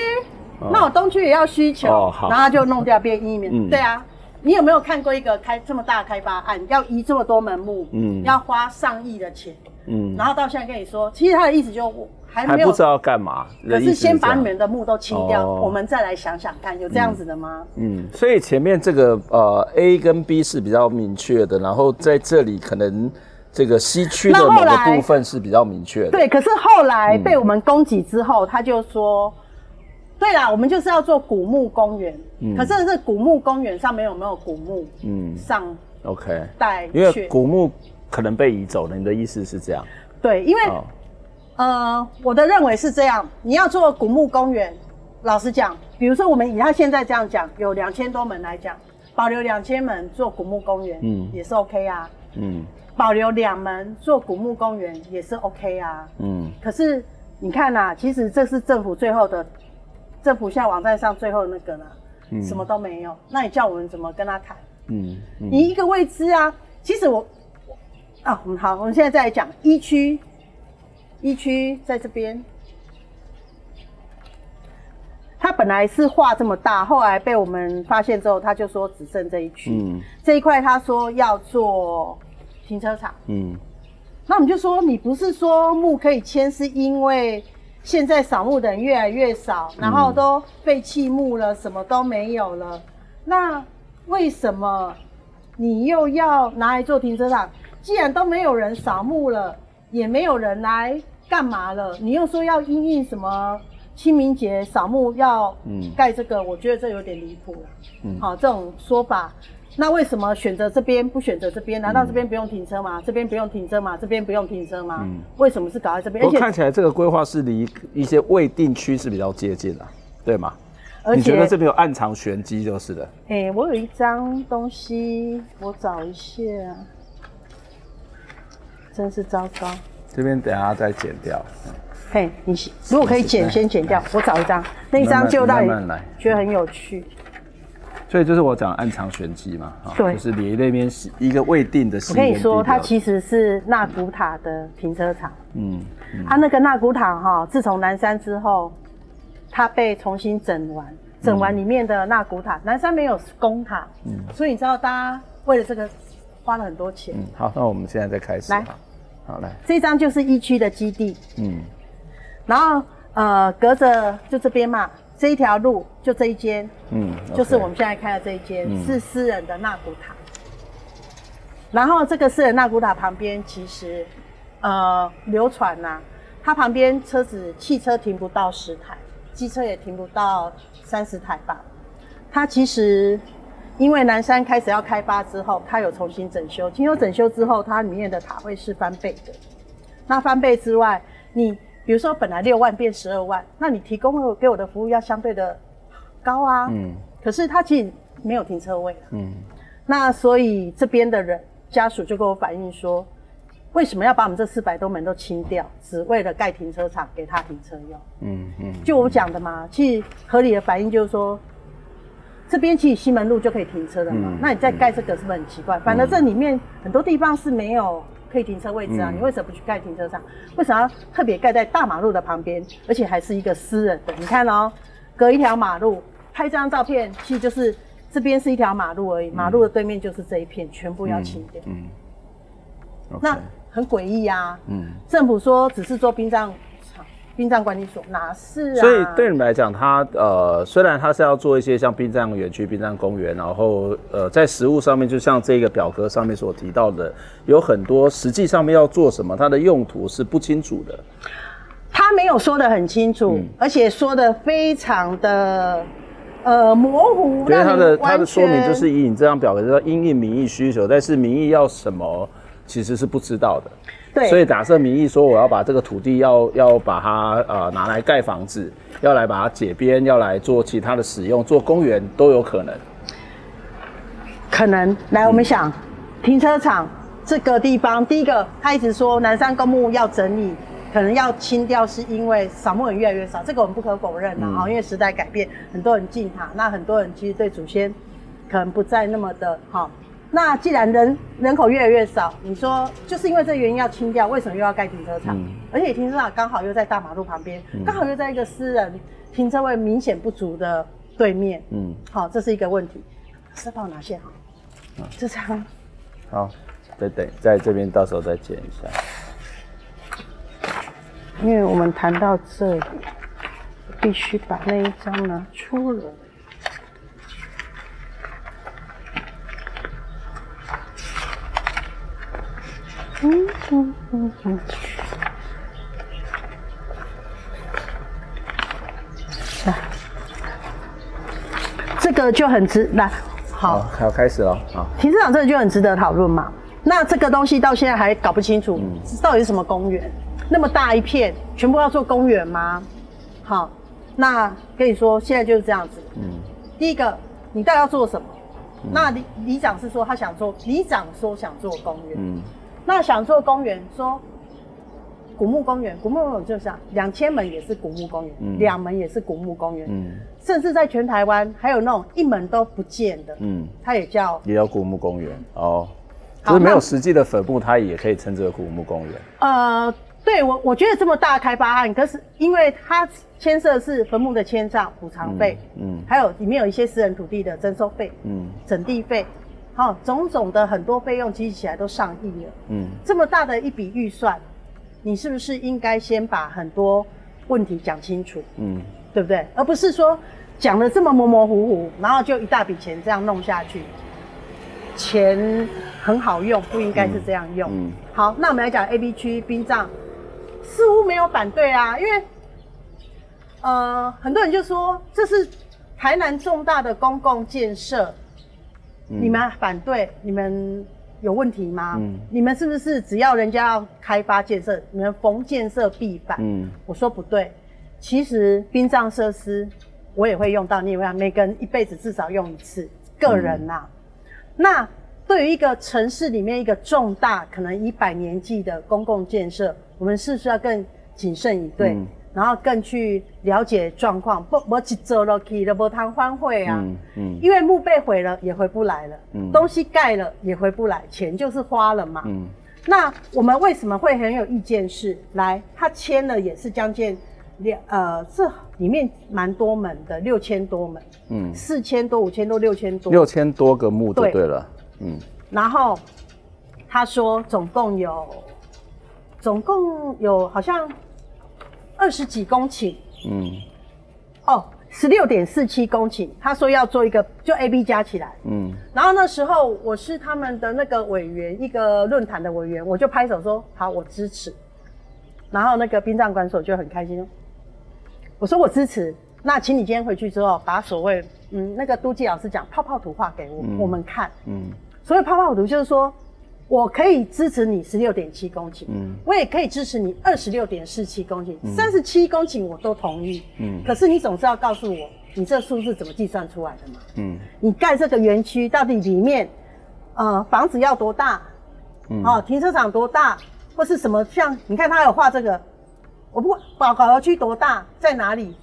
哦、那我东区也要需求，哦、好，然后就弄掉变因应民，嗯、对啊，你有没有看过一个开这么大的开发案，要移这么多门目，嗯，要花上亿的钱，嗯，然后到现在跟你说，其实他的意思就。还，还不知道要干嘛，可是先把你们的墓都清掉，哦、我们再来想想看，有这样子的吗？嗯，嗯，所以前面这个呃 A 跟 B 是比较明确的，然后在这里可能这个西区的某个部分是比较明确的。对，可是后来被我们攻击之后，嗯、他就说，对啦，我们就是要做古墓公园，嗯、可是这古墓公园上面有没有古墓？嗯，上 OK 带，因为古墓可能被移走了，你的意思是这样？对，因为。哦呃，我的认为是这样，你要做古墓公园，老实讲，比如说我们以他现在这样讲，有两千多门来讲，保留两千门做古墓公园，嗯，也是 OK 啊，嗯，保留两门做古墓公园也是 OK 啊，嗯，可是你看呐、啊，其实这是政府最后的，政府现在网站上最后那个了，嗯，什么都没有，那你叫我们怎么跟他谈？嗯，嗯，你一个未知啊，其实我，啊，嗯，好，我们现在再来讲一区。一区在这边，他本来是画这么大，后来被我们发现之后，他就说只剩这一区。嗯，这一块他说要做停车场。嗯，那我们就说，你不是说墓可以迁，是因为现在扫墓的人越来越少，然后都废弃墓了，什么都没有了。那为什么你又要拿来做停车场？既然都没有人扫墓了。也没有人来干嘛了，你又说要因应什么清明节扫墓要盖这个，嗯、我觉得这有点离谱了。嗯，好，这种说法，那为什么选择这边不选择这边？难道这边不用停车吗？嗯、这边不用停车吗？这边不用停车吗？嗯，为什么是搞在这边？而且看起来这个规划是离一些未定区是比较接近的，对吗？而且你觉得这边有暗藏玄机就是的。哎、欸，我有一张东西，我找一下。真是糟糕！这边等下再剪掉。嘿，你如果可以剪，先剪掉。我找一张，那一张就让你觉得很有趣。所以就是我讲暗藏玄机嘛，对，就是你那边是一个未定的。我跟你说，它其实是纳古塔的停车场。嗯，它那个纳古塔哈，自从南山之后，它被重新整完，整完里面的纳古塔，南山没有公塔，嗯，所以你知道大家为了这个花了很多钱。嗯，好，那我们现在再开始。来。好来，这张就是一区的基地，嗯，然后呃，隔着就这边嘛，这一条路就这一间，嗯就是我们现在开的这一间，嗯、是私人的纳古塔。然后这个私人纳古塔旁边，其实呃，流传呐、啊，它旁边车子汽车停不到十台，机车也停不到三十台吧。它其实。因为南山开始要开发之后，它有重新整修。经过整修之后，它里面的塔会是翻倍的。那翻倍之外，你比如说本来六万变十二万，那你提供给我的服务要相对的高啊。嗯。可是它其实没有停车位。嗯。那所以这边的人家属就跟我反映说，为什么要把我们这四百多门都清掉，只为了盖停车场给他停车用？嗯嗯。就我讲的嘛，其实合理的反应就是说。这边其实西门路就可以停车的嘛，嗯、那你再盖这个是不是很奇怪？嗯、反正这里面很多地方是没有可以停车位置啊，嗯、你为什么不去盖停车场？为什么要特别盖在大马路的旁边，而且还是一个私人的？你看哦，隔一条马路拍这张照片，其实就是这边是一条马路而已，嗯、马路的对面就是这一片，全部要清掉。嗯，嗯 okay、那很诡异啊。嗯，政府说只是做殡葬场，殡葬管理所，哪是啊？所以对你们来讲，它呃，虽然它是要做一些像殡葬园区、殡葬公园，然后呃，在实物上面，就像这个表格上面所提到的，有很多实际上面要做什么，它的用途是不清楚的。他没有说得很清楚，而且说得非常的呃模糊。因为他的他的说明就是以你这张表格就叫因应民意需求，但是民意要什么其实是不知道的。对，所以假设民意说我要把这个土地要要把它呃拿来盖房子，要来把它解编，要来做其他的使用，做公园都有可能。可能来，我们想、嗯、停车场这个地方，第一个他一直说南山公墓要整理，可能要清掉，是因为扫墓人越来越少，这个我们不可否认的啊、嗯，因为时代改变，很多人进塔，那很多人其实对祖先可能不再那么的好。那既然人人口越来越少，你说就是因为这原因要清掉，为什么又要盖停车场？嗯、而且停车场刚好又在大马路旁边，刚、嗯、好又在一个私人停车位明显不足的对面。嗯，好，这是一个问题。是帮我拿线哈。啊，这张。好，再等，在这边到时候再剪一下。因为我们谈到这里，必须把那一张拿出来。嗯嗯嗯嗯，来，这个就很值来，好，好，要开始了，好，停车场这个就很值得讨论嘛。那这个东西到现在还搞不清楚，嗯、到底是什么公园？那么大一片，全部要做公园吗？好，那跟你说，现在就是这样子。嗯，第一个，你到底要做什么？嗯、那里里长是说他想做，里长说想做公园。嗯。那想做公园，说古墓公园，古墓公园就是两千门也是古墓公园，两、嗯、门也是古墓公园，嗯，甚至在全台湾还有那种一门都不见的，嗯，它也叫也叫古墓公园哦，就是没有实际的坟墓，它也可以称之为古墓公园。呃，对我我觉得这么大开发案，可是因为它牵涉是坟墓的迁葬补偿费，嗯，还有里面有一些私人土地的征收费，嗯，整地费。好，种种的很多费用积起来都上亿了。嗯，这么大的一笔预算，你是不是应该先把很多问题讲清楚？嗯，对不对？而不是说讲的这么模模糊糊，然后就一大笔钱这样弄下去。钱很好用，不应该是这样用。嗯，好，那我们来讲 A、B 区殡葬，似乎没有反对啊，因为呃，很多人就说这是台南重大的公共建设。嗯、你们反对？你们有问题吗？嗯，你们是不是只要人家要开发建设，你们逢建设必反？嗯，我说不对。其实殡葬设施我也会用到，你也会每个人一辈子至少用一次。个人呐、啊嗯，那对于一个城市里面一个重大可能一百年计的公共建设，我们是不是要更谨慎以对？嗯然后更去了解状况，不，我去走了去了，不谈欢会啊，嗯嗯，因为墓被毁了也回不来了，嗯，东西盖了也回不来，钱就是花了嘛，嗯，那我们为什么会很有意见？是来，他签了也是将近两呃，这里面蛮多门的，六千多门，嗯，四千多、五千多、六千多，六千多个墓就对了，对，嗯，然后他说总共有，总共有好像。二十几公顷，嗯，哦，十六点四七公顷。他说要做一个，就 A、B 加起来，嗯。然后那时候我是他们的那个委员，一个论坛的委员，我就拍手说好，我支持。然后那个殡葬管所就很开心，我说我支持。那请你今天回去之后，把所谓嗯那个都记老师讲泡泡图画给我、嗯、我们看，嗯。所谓泡泡图就是说。我可以支持你十六点七公顷，嗯，我也可以支持你二十六点四七公顷，三十七公顷我都同意，嗯，可是你总是要告诉我，你这数字怎么计算出来的嘛，嗯，你盖这个园区到底里面，呃，房子要多大，嗯，哦，停车场多大，或是什么像，你看他有画这个，我不管保和区多大，在哪里？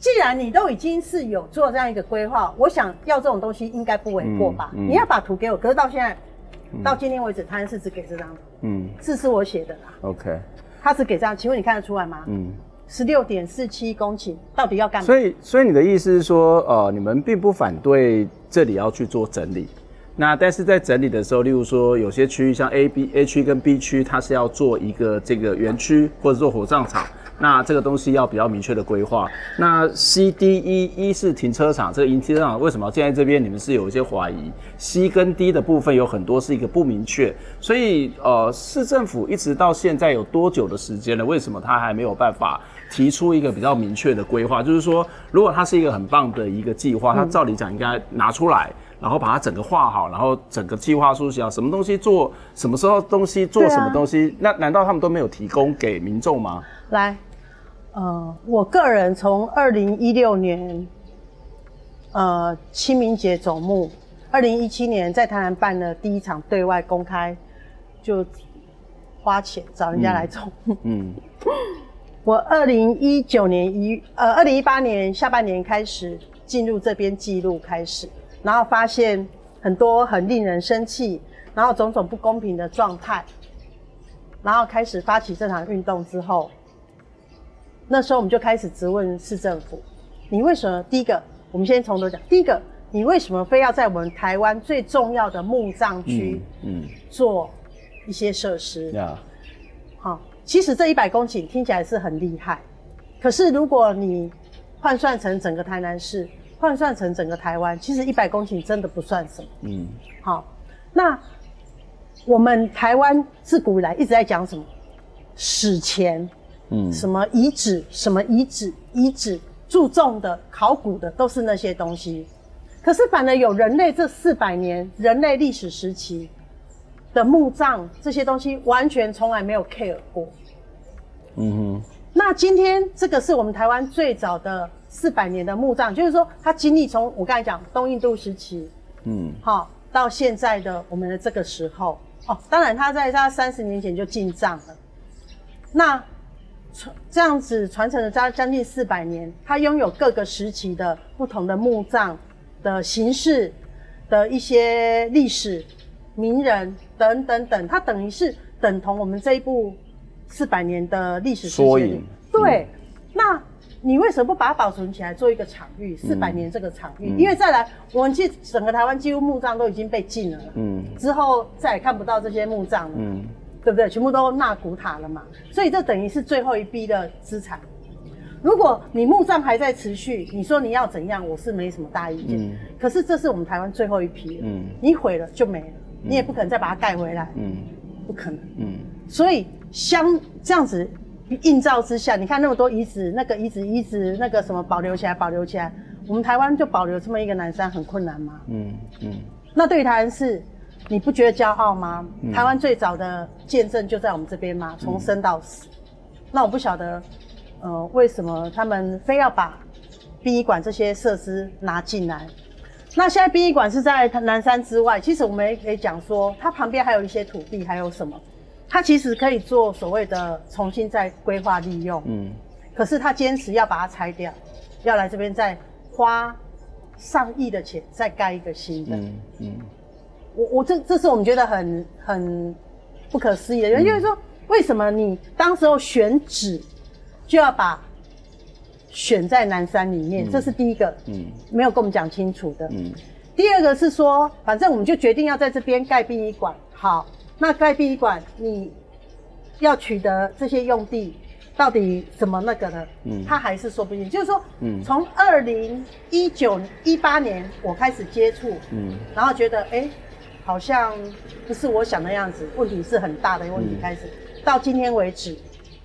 既然你都已经是有做这样一个规划，我想要这种东西应该不为过吧，嗯嗯？你要把图给我，可是到现在。到今天为止，他是只给这张，嗯，字是我写的啦。OK，他只给这样，请问你看得出来吗？嗯，十六点四七公顷到底要干嘛？所以，所以你的意思是说，呃，你们并不反对这里要去做整理，那但是在整理的时候，例如说有些区域像 A、B、A 区跟 B 区，它是要做一个这个园区或者做火葬场，那这个东西要比较明确的规划。那 C、D、E、一是停车场，这个停车场为什么现在这边你们是有一些怀疑？C 跟 D 的部分有很多是一个不明确，所以呃，市政府一直到现在有多久的时间了？为什么他还没有办法提出一个比较明确的规划？就是说，如果它是一个很棒的一个计划，它照理讲应该拿出来。然后把它整个画好，然后整个计划书写好，什么东西做，什么时候东西做什么东西，啊、那难道他们都没有提供给民众吗？来，呃，我个人从二零一六年，呃，清明节走墓，二零一七年在台南办了第一场对外公开，就花钱找人家来走墓。嗯，我二零一九年一呃二零一八年下半年开始进入这边记录开始。然后发现很多很令人生气，然后种种不公平的状态，然后开始发起这场运动之后，那时候我们就开始质问市政府：你为什么？第一个，我们先从头讲。第一个，你为什么非要在我们台湾最重要的墓葬区，嗯，做一些设施？呀、嗯，好、嗯，其实这一百公顷听起来是很厉害，可是如果你换算成整个台南市。换算成整个台湾，其实一百公顷真的不算什么。嗯，好，那我们台湾自古以来一直在讲什么史前，嗯，什么遗址，什么遗址，遗址注重的考古的都是那些东西。可是反而有人类这四百年人类历史时期的墓葬这些东西，完全从来没有 care 过。嗯哼，那今天这个是我们台湾最早的。四百年的墓葬，就是说，它经历从我刚才讲东印度时期，嗯，好，到现在的我们的这个时候，哦，当然它在它三十年前就进藏了。那传这样子传承了将将近四百年，它拥有各个时期的不同的墓葬的形式的一些历史名人等等等，它等于是等同我们这一部四百年的历史缩影。对，嗯、那。你为什么不把它保存起来做一个场域？四百年这个场域，嗯、因为再来，我们其实整个台湾几乎墓葬都已经被禁了，嗯，之后再也看不到这些墓葬了，嗯，对不对？全部都纳古塔了嘛，所以这等于是最后一批的资产。如果你墓葬还在持续，你说你要怎样，我是没什么大意见。嗯、可是这是我们台湾最后一批了，嗯，你毁了就没了，你也不可能再把它盖回来，嗯，不可能，嗯，所以相这样子。映照之下，你看那么多遗址，那个遗址遗址那个什么保留起来，保留起来，我们台湾就保留这么一个南山，很困难吗？嗯嗯。嗯，那对于台湾是，你不觉得骄傲吗？嗯、台湾最早的见证就在我们这边吗？从生到死。嗯、那我不晓得，呃，为什么他们非要把殡仪馆这些设施拿进来？那现在殡仪馆是在南山之外，其实我们也可以讲说，它旁边还有一些土地，还有什么？它其实可以做所谓的重新再规划利用，嗯，可是他坚持要把它拆掉，要来这边再花上亿的钱再盖一个新的，嗯嗯，我我这这是我们觉得很很不可思议的，原因就是说，为什么你当时候选址就要把选在南山里面？这是第一个，嗯，没有跟我们讲清楚的，嗯，第二个是说，反正我们就决定要在这边盖殡仪馆，好。那盖殡仪馆，你要取得这些用地，到底怎么那个呢？嗯，他还是说不定。就是说，嗯，从二零一九一八年我开始接触，嗯，然后觉得，哎、欸，好像不是我想的样子，问题是很大的问题。开始、嗯、到今天为止，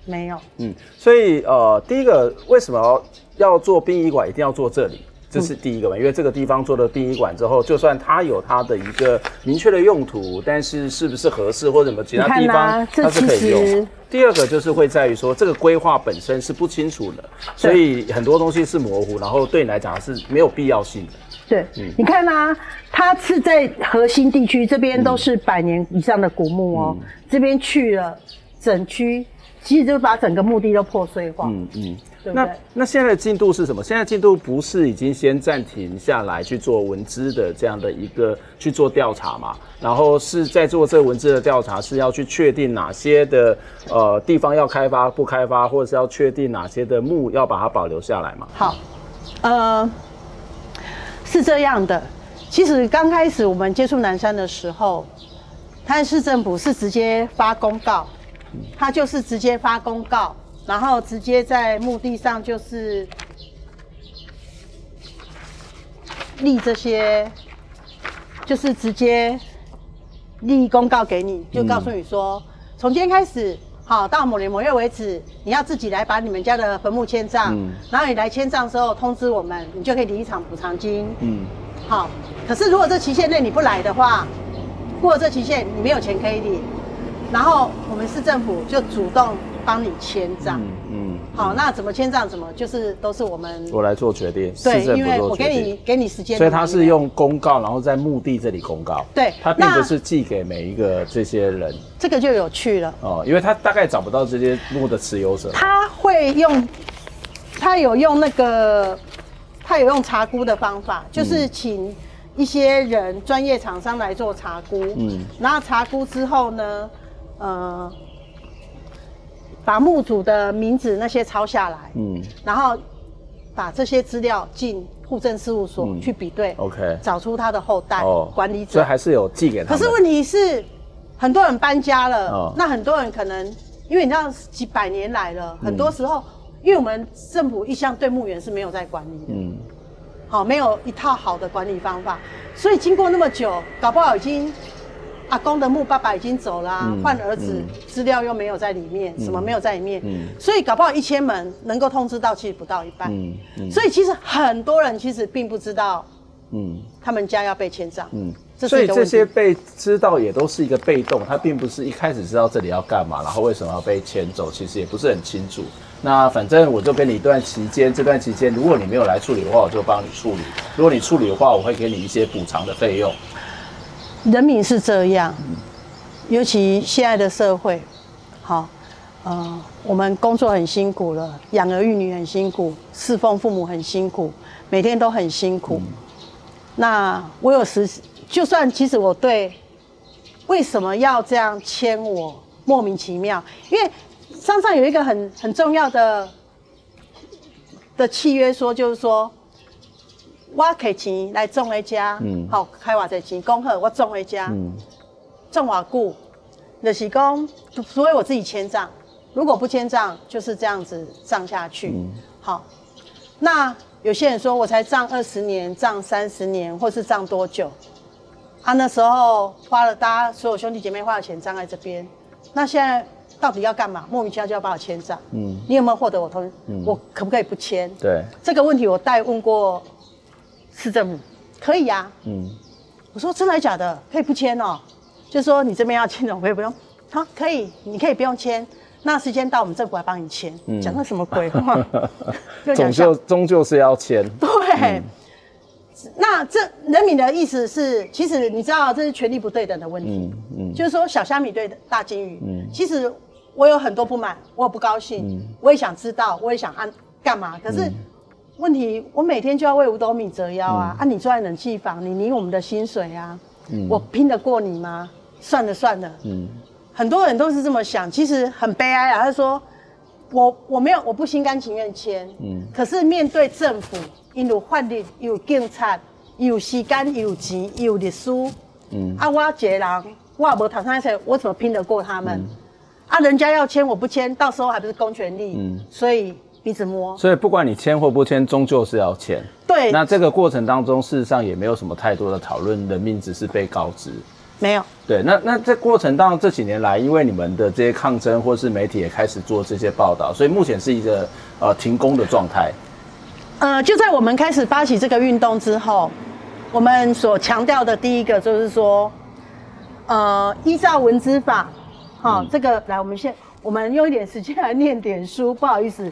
没有。嗯，所以呃，第一个为什么要做殡仪馆，一定要做这里？这是第一个嘛，因为这个地方做了殡仪馆之后，就算它有它的一个明确的用途，但是是不是合适或者什么其他地方它是可以用。第二个就是会在于说这个规划本身是不清楚的，所以很多东西是模糊，然后对你来讲是没有必要性的。对，嗯，你看啊，它是在核心地区，这边都是百年以上的古墓哦，嗯，这边去了整区，其实就把整个墓地都破碎化。嗯嗯。嗯那那现在的进度是什么？现在进度不是已经先暂停下来去做文字的这样的一个去做调查嘛？然后是在做这文字的调查，是要去确定哪些的呃地方要开发不开发，或者是要确定哪些的墓要把它保留下来嘛？好，呃，是这样的。其实刚开始我们接触南山的时候，台南市政府是直接发公告，他就是直接发公告。然后直接在墓地上就是立这些，就是直接立公告给你，就告诉你说，从、嗯、今天开始，好到某年某月为止，你要自己来把你们家的坟墓迁葬，嗯、然后你来迁葬的时候通知我们，你就可以领一场补偿金。嗯，好，可是如果这期限内你不来的话，过了这期限你没有钱可以领，然后我们市政府就主动。帮你迁葬，嗯，嗯，好，那怎么签账？怎么就是都是我们我来做决定，对，因为我给你给你时间，所以他是用公告，然后在墓地这里公告，对，他并不是寄给每一个这些人，这个就有趣了哦，因为他大概找不到这些墓的持有者，他会用，他有用那个，他有用查估的方法，就是请一些人专业厂商来做查估，嗯，然后查估之后呢，呃。把墓主的名字那些抄下来，嗯，然后把这些资料进户政事务所去比对，嗯，OK，找出他的后代，哦，管理者，所以还是有寄给他。可是问题是，很多人搬家了，哦，那很多人可能因为你知道几百年来了，很多时候，嗯，因为我们政府一向对墓园是没有在管理的，嗯，好，没有一套好的管理方法，所以经过那么久，搞不好已经。阿公的墓，爸爸已经走了，啊，换、嗯、儿子，资、嗯、料又没有在里面，嗯、什么没有在里面，嗯、所以搞不好一千门能够通知到，其实不到一半。嗯嗯、所以其实很多人其实并不知道，嗯，他们家要被迁葬。嗯，这所以这些被知道也都是一个被动，他并不是一开始知道这里要干嘛，然后为什么要被迁走，其实也不是很清楚。那反正我就给你一段期间，这段期间如果你没有来处理的话，我就帮你处理；如果你处理的话，我会给你一些补偿的费用。人民是这样，尤其现在的社会，好，呃，我们工作很辛苦了，养儿育女很辛苦，侍奉父母很辛苦，每天都很辛苦。嗯、那我有时，就算其实我对为什么要这样签我莫名其妙，因为商上有一个很很重要的的契约说，就是说。我摕钱来种一家，嗯，好开偌侪钱，恭贺我种一家，嗯，种偌久，就是讲，所以我自己迁葬，如果不迁葬，就是这样子葬下去，嗯，好，那有些人说我才葬二十年，葬三十年，或是葬多久？啊，那时候花了大家所有兄弟姐妹花的钱葬在这边，那现在到底要干嘛？莫名其妙就要把我迁葬，嗯，你有没有获得我同意？嗯，我可不可以不迁？对，这个问题我代问过。市政府。可以呀、啊，嗯，我说真的假的，可以不签哦，就说你这边要签的，我可以不用，好，可以，你可以不用签，那时间到我们政府来帮你签，讲的、嗯、什么鬼话？终究终究是要签，对，嗯、那这人民的意思是，其实你知道这是权力不对等的问题，嗯嗯，就是说小虾米对大金鱼，嗯，其实我有很多不满，我也不高兴，嗯，我也想知道，我也想按干嘛，可是。嗯问题，我每天就要为五斗米折腰啊！嗯、啊，你住在冷气房，你领我们的薪水啊，嗯、我拼得过你吗？算了算了，嗯，很多人都是这么想，其实很悲哀啊。他说，我我没有，我不心甘情愿签，嗯，可是面对政府，因有法律，有警察，有时间，有钱，有律师，嗯，啊，我一个人，我也没谈上一我怎么拼得过他们？嗯、啊，人家要签我不签，到时候还不是公权力？嗯，所以。鼻子摸，所以不管你签或不签，终究是要签。对，那这个过程当中，事实上也没有什么太多的讨论，人命只是被告知。没有。对，那那这过程当中这几年来，因为你们的这些抗争，或是媒体也开始做这些报道，所以目前是一个呃停工的状态。呃，就在我们开始发起这个运动之后，我们所强调的第一个就是说，呃，依照文资法，好、嗯，这个来，我们先我们用一点时间来念点书，不好意思。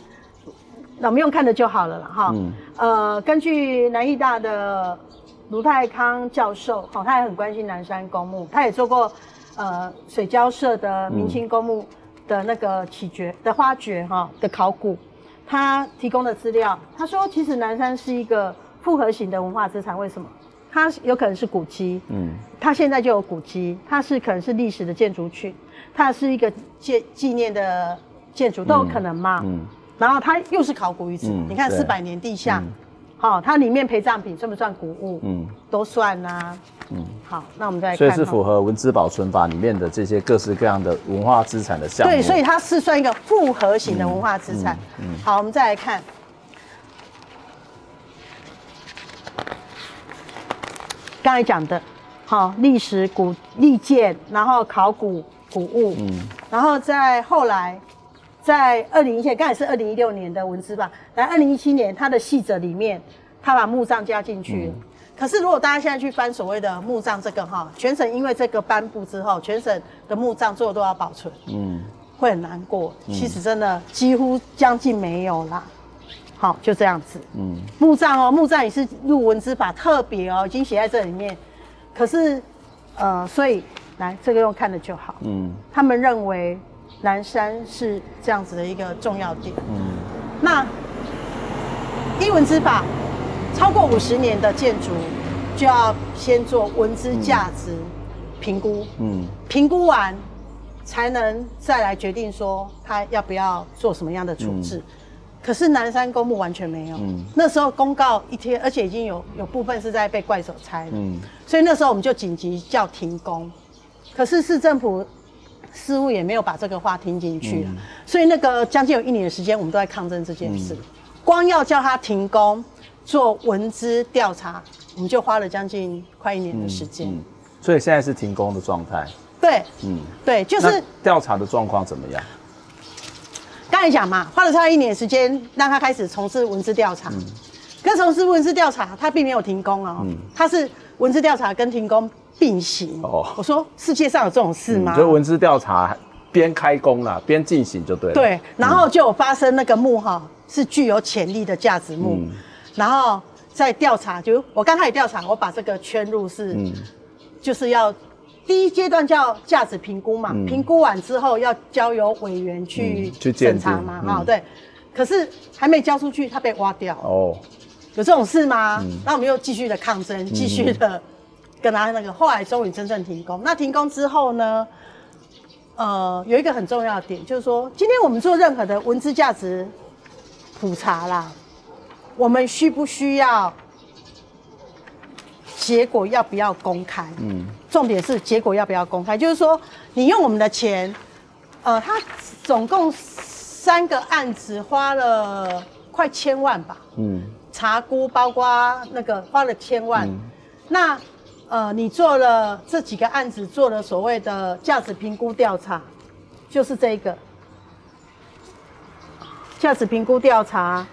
那我们用看的就好了啦，哈。嗯。呃，根据南艺大的卢泰康教授，哈，他也很关心南山公墓，他也做过呃水交社的明清公墓的那个起掘的发掘，哈的考古，他提供的资料，他说其实南山是一个复合型的文化资产，为什么？它有可能是古迹，嗯，它现在就有古迹，它是可能是历史的建筑群，它是一个纪纪念的建筑都有可能嘛，嗯。嗯然后它又是考古遗址，嗯、你看四百年地下，好，它里面陪葬品算不算古物？嗯，都算呐、啊。嗯，好，那我们再来看。所以是符合文资保存法里面的这些各式各样的文化资产的项目。对，所以它是算一个复合型的文化资产。嗯，嗯，好，我们再来看。刚才讲的，好，历史古历建，然后考古古物，嗯，然后再后来，在二零一七，刚才是二零一六年的文字吧，来二零一七年，它的细则里面，他把墓葬加进去可是如果大家现在去翻所谓的墓葬这个哈，全省因为这个颁布之后，全省的墓葬最后都要保存，嗯，会很难过。其实真的几乎将近没有啦。好，就这样子。嗯，墓葬哦，墓葬也是入文资法特别哦，已经写在这里面。可是，呃，所以来这个用看的就好。嗯，他们认为南山是这样子的一个重要点。嗯，那依文资法，超过五十年的建筑就要先做文资价值评估。嗯，评估完才能再来决定说他要不要做什么样的处置。嗯可是南山公墓完全没有，嗯，那时候公告一贴，而且已经有有部分是在被怪手拆了，嗯，所以那时候我们就紧急叫停工。可是市政府似乎也没有把这个话听进去了，嗯，所以那个将近有一年的时间，我们都在抗争这件事。嗯，光要叫他停工做文资调查，我们就花了将近快一年的时间。所以现在是停工的状态。对，嗯，对，就是调查的状况怎么样？刚才讲嘛，花了差一年时间让他开始从事文字调查，嗯、跟从事文字调查，他并没有停工哦，嗯、他是文字调查跟停工并行。哦，我说世界上有这种事吗？嗯、就文字调查边开工了边进行就对了。对，然后就有发生那个墓哈是具有潜力的价值墓，嗯、然后在调查，就我刚开始调查，我把这个圈入是，嗯、就是要。第一阶段叫价值评估嘛，评、嗯、估完之后要交由委员去审查嘛，哈、嗯，对。可是还没交出去，它被挖掉。哦，有这种事吗？那、嗯、我们又继续的抗争，继续的跟他那个，后来终于真正停工。那停工之后呢？呃，有一个很重要的点，就是说，今天我们做任何的文字价值普查啦，我们需不需要？结果要不要公开？嗯，重点是结果要不要公开，就是说你用我们的钱，呃，他总共三个案子花了快千万吧？嗯，查估包括那个花了千万，嗯、那呃，你做了这几个案子，做了所谓的价值评估调查，就是这个价值评估调查。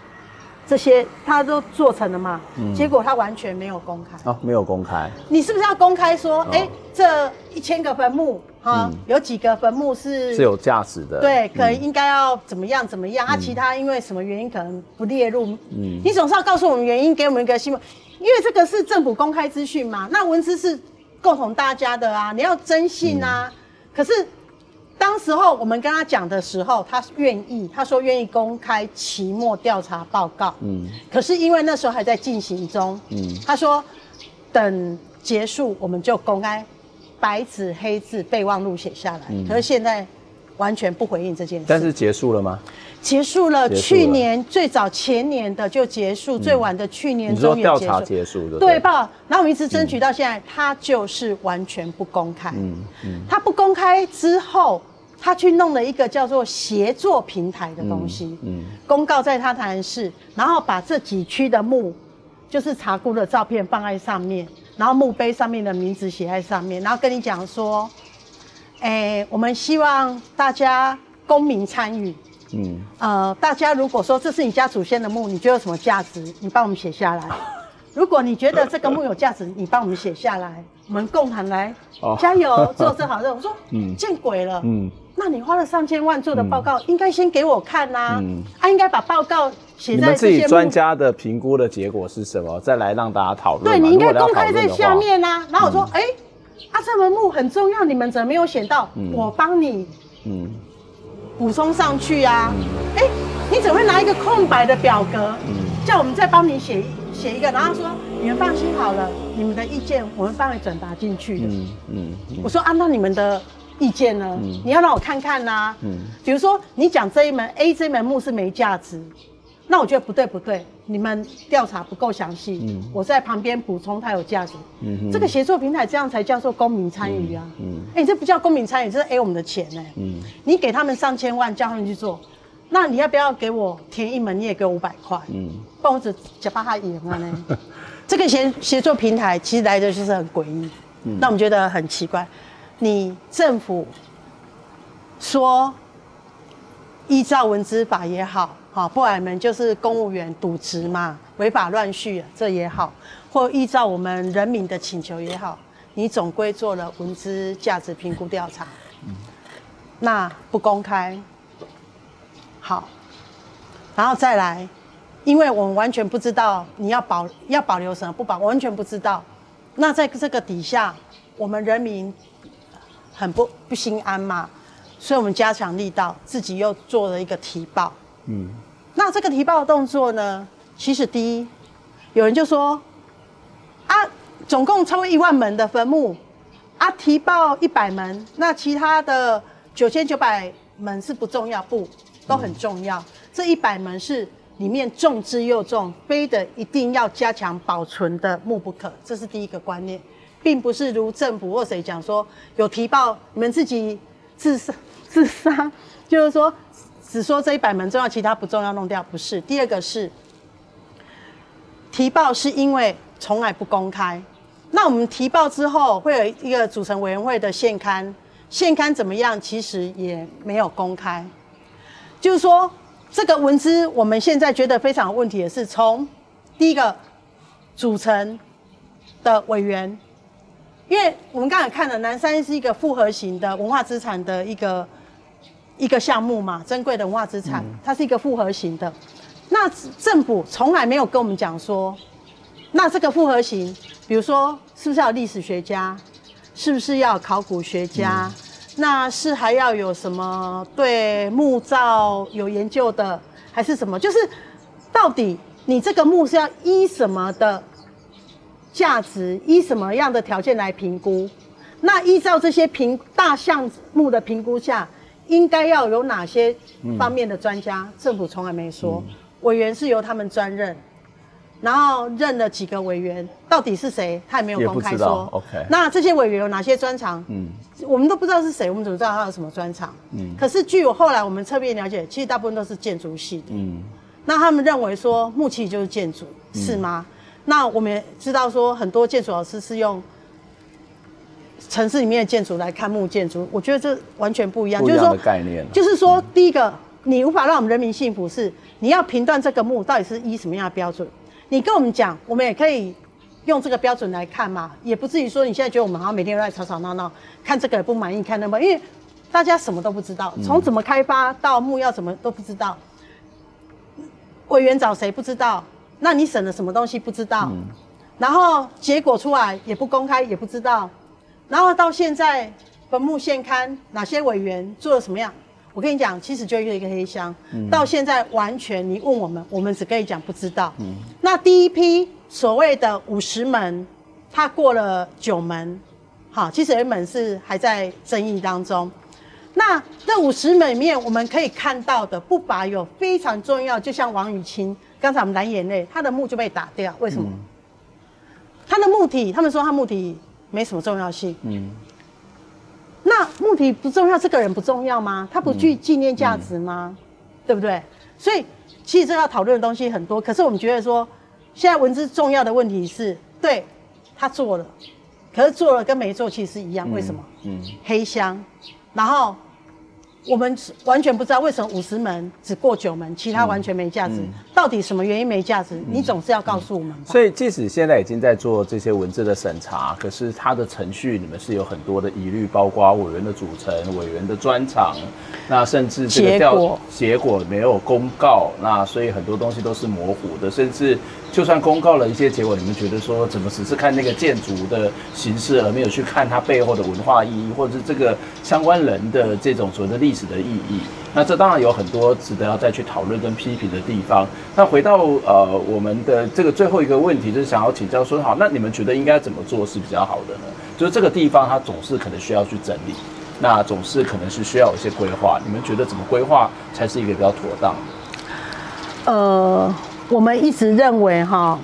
这些他都做成了嘛？嗯，结果他完全没有公开。哦，没有公开。你是不是要公开说，哎、哦，这一千个坟墓，哈，嗯、有几个坟墓是是有价值的？对，可能应该要怎么样怎么样？嗯、啊，其他因为什么原因可能不列入？嗯，你总是要告诉我们原因，给我们一个新闻，因为这个是政府公开资讯嘛。那文字是共同大家的啊，你要征信啊。嗯、可是。当时候我们跟他讲的时候，他愿意，他说愿意公开期末调查报告。嗯，可是因为那时候还在进行中，嗯，他说等结束我们就公开，白纸黑字备忘录写下来。嗯，可是现在完全不回应这件事。但是结束了吗？结束了，去年最早前年的就结束，最晚的去年终于调查结束的。对吧？然后我们一直争取到现在，他就是完全不公开。嗯嗯，他不公开之后。他去弄了一个叫做协作平台的东西，嗯，嗯，公告在他台南市，然后把这几区的墓，就是查姑的照片放在上面，然后墓碑上面的名字写在上面，然后跟你讲说，哎、欸，我们希望大家公民参与，嗯，呃，大家如果说这是你家祖先的墓，你觉得有什么价值？你帮我们写下来。如果你觉得这个墓有价值，你帮我们写下来，我们共同来加油做这好事。我说，嗯，见鬼了，嗯。那你花了上千万做的报告，应该先给我看呐、啊，嗯，他应该把报告写在自己专家的评估的结果是什么？再来让大家讨论。对，你应该公开在下面啊。然后我说，哎、嗯欸，啊，这门墓很重要，你们怎么没有写到？嗯、我帮你，嗯，补充上去啊。哎、嗯欸，你怎么会拿一个空白的表格，嗯、叫我们再帮你写写一个？然后说，你们放心好了，你们的意见我们帮你转达进去的。嗯我说，按、啊、照你们的。意见呢？嗯、你要让我看看呐、啊。嗯，比如说你讲这一门 A 这一门墓是没价值，那我觉得不对不对，你们调查不够详细，嗯，我在旁边补充，它有价值。嗯哼，这个协作平台这样才叫做公民参与啊。嗯，哎、嗯欸，这不叫公民参与，这是 A 我们的钱呢、欸。嗯，你给他们上千万，叫他们去做，那你要不要给我填一门，你也给我五百块？嗯，不然我只假巴他赢了呢。这个协协作平台其实来的就是很诡异，嗯，那我们觉得很奇怪。你政府说依照文资法也好。好，不然你们就是公务员渎职嘛，违法乱序，这也好，或依照我们人民的请求也好，你总归做了文资价值评估调查，嗯，那不公开，好，然后再来，因为我们完全不知道你要保要保留什么不保，完全不知道，那在这个底下，我们人民很不不心安嘛，所以我们加强力道，自己又做了一个提报。嗯，那这个提报的动作呢？其实第一，有人就说，啊，总共超过一万门的坟墓，啊，提报一百门，那其他的九千九百门是不重要，不，都很重要。这一百门是里面重之又重，非得一定要加强保存的墓不可。这是第一个观念，并不是如政府或谁讲说有提报，你们自己自杀自杀，就是说。只说这一百门重要，其他不重要，弄掉不是。第二个是提报，是因为从来不公开。那我们提报之后，会有一个组成委员会的现勘，现勘怎么样？其实也没有公开。就是说，这个文资我们现在觉得非常有问题的是，从第一个组成的委员，因为我们刚才看了南山是一个复合型的文化资产的一个。一个项目嘛，珍贵的文化资产，它是一个复合型的。那政府从来没有跟我们讲说，那这个复合型，比如说是不是要有历史学家，是不是要考古学家，嗯、那是还要有什么对木造有研究的，还是什么？就是到底你这个墓是要依什么的价值，依什么样的条件来评估？那依照这些评大项目的评估下。应该要有哪些方面的专家？嗯、政府从来没说，嗯、委员是由他们专任，然后任了几个委员，到底是谁？他也没有公开说。OK，那这些委员有哪些专长？嗯，我们都不知道是谁，我们怎么知道他有什么专长？嗯，可是据我后来我们侧面了解，其实大部分都是建筑系的。嗯，那他们认为说木器就是建筑，是吗？嗯、那我们也知道说很多建筑老师是用。城市里面的建筑来看木建筑，我觉得这完全不一样。不一样的概念。就是说，就是说，第一个，你无法让我们人民幸福，是你要评断这个木到底是依什么样的标准。你跟我们讲，我们也可以用这个标准来看嘛，也不至于说你现在觉得我们好像每天都在吵吵闹闹，看这个也不满意，看那么，因为大家什么都不知道，从怎么开发到木要怎么都不知道，委员找谁不知道，那你审了什么东西不知道，然后结果出来也不公开，也不知道。然后到现在，坟墓现勘哪些委员做了什么样？我跟你讲，其实就一个黑箱。嗯、到现在完全，你问我们，我们只可以讲不知道。嗯、那第一批所谓的五十门，他过了九门，好，其实有一门是还在争议当中。那这五十门里面，我们可以看到的不乏有非常重要，就像王雨清，刚才我们蓝眼泪，他的墓就被打掉，为什么？嗯、他的墓体，他们说他墓体。没什么重要性。嗯，那目的不重要，这个人不重要吗？他不具纪念价值吗？嗯嗯、对不对？所以其实这要讨论的东西很多。可是我们觉得说，现在文字重要的问题是，对，他做了，可是做了跟没做其实是一样。为什么？嗯，嗯黑箱，然后。我们完全不知道为什么五十门只过九门，其他完全没价值。嗯嗯、到底什么原因没价值？嗯、你总是要告诉我们吧。所以，即使现在已经在做这些文字的审查，可是它的程序你们是有很多的疑虑，包括委员的组成、委员的专长，那甚至这个调结果，结果没有公告，那所以很多东西都是模糊的，甚至。就算公告了一些结果，你们觉得说怎么只是看那个建筑的形式，而没有去看它背后的文化意义，或者是这个相关人的这种所谓的历史的意义？那这当然有很多值得要再去讨论跟批评的地方。那回到呃我们的这个最后一个问题，就是想要请教说，好，那你们觉得应该怎么做是比较好的呢？就是这个地方它总是可能需要去整理，那总是可能是需要有一些规划。你们觉得怎么规划才是一个比较妥当的？呃。我们一直认为哈，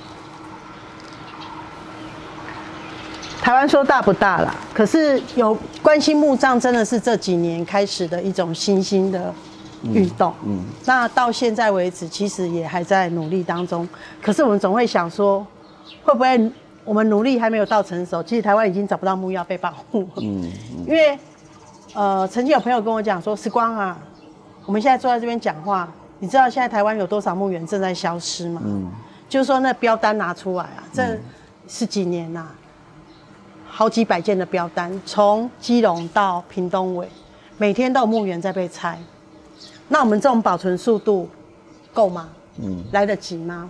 台湾说大不大啦，可是有关心墓葬真的是这几年开始的一种新兴的运动。嗯，嗯，那到现在为止，其实也还在努力当中。可是我们总会想说，会不会我们努力还没有到成熟？其实台湾已经找不到墓要被保护。嗯，嗯，因为呃，曾经有朋友跟我讲说，时光啊，我们现在坐在这边讲话。你知道现在台湾有多少墓园正在消失吗？嗯，就是说那标单拿出来啊，这十几年呐、啊，好几百件的标单，从基隆到屏东尾，每天都有墓园在被拆。那我们这种保存速度够吗？嗯，来得及吗？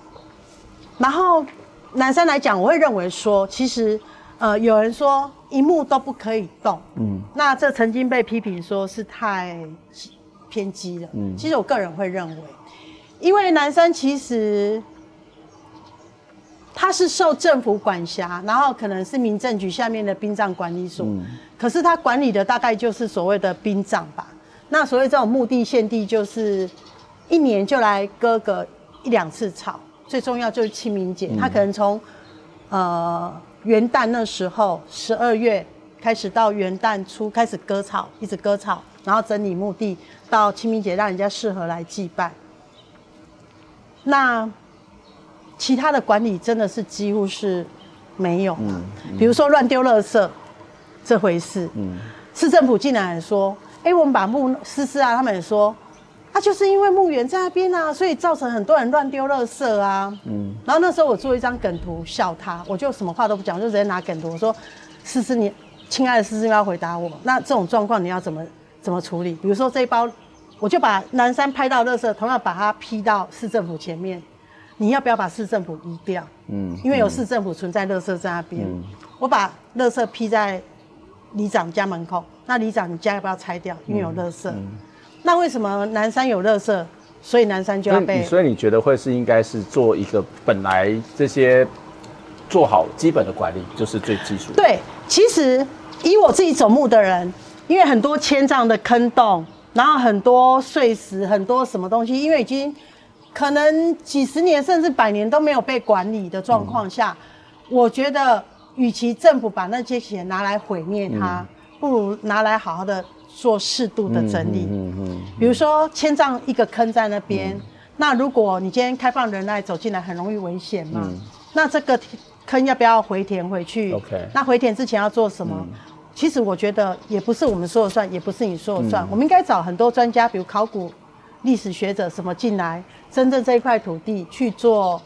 然后南山来讲，我会认为说，其实呃，有人说一墓都不可以动，嗯，那这曾经被批评说是太。偏激的，嗯，其实我个人会认为，因为南山其实他是受政府管辖，然后可能是民政局下面的殡葬管理所，嗯，可是他管理的大概就是所谓的殡葬吧。那所谓这种墓地献地，就是一年就来割个一两次草，最重要就是清明节，他可能从呃元旦那时候十二月开始到元旦初开始割草，一直割草。然后整理墓地，到清明节让人家适合来祭拜。那其他的管理真的是几乎是没有。嗯嗯、比如说乱丢垃圾这回事，嗯、市政府竟然说：“哎，我们把墓思思啊，他们也说，啊，就是因为墓园在那边啊，所以造成很多人乱丢垃圾啊。”嗯。然后那时候我做一张梗图笑他，我就什么话都不讲，就直接拿梗图我说：“思思，你亲爱的思思要回答我，那这种状况你要怎么？”怎么处理？比如说这一包，我就把南山拍到垃圾，同样把它批到市政府前面。你要不要把市政府移掉？嗯，因为有市政府存在垃圾在那边。嗯，我把垃圾批在里长家门口，那里长你家要不要拆掉？因为有垃圾。嗯嗯，那为什么南山有垃圾，所以南山就要被？所以你觉得会是应该是做一个本来这些做好基本的管理，就是最基础的。对，其实以我自己走墓的人。因为很多千丈的坑洞，然后很多碎石，很多什么东西，因为已经可能几十年甚至百年都没有被管理的状况下，嗯、我觉得与其政府把那些钱拿来毁灭它，嗯、不如拿来好好的做适度的整理。嗯嗯，嗯，嗯比如说千丈一个坑在那边，嗯、那如果你今天开放人来走进来，很容易危险嘛。嗯、那这个坑要不要回填回去？OK。那回填之前要做什么？嗯其实我觉得也不是我们说了算，也不是你说了算。嗯、我们应该找很多专家，比如考古、历史学者什么进来，真正这一块土地去做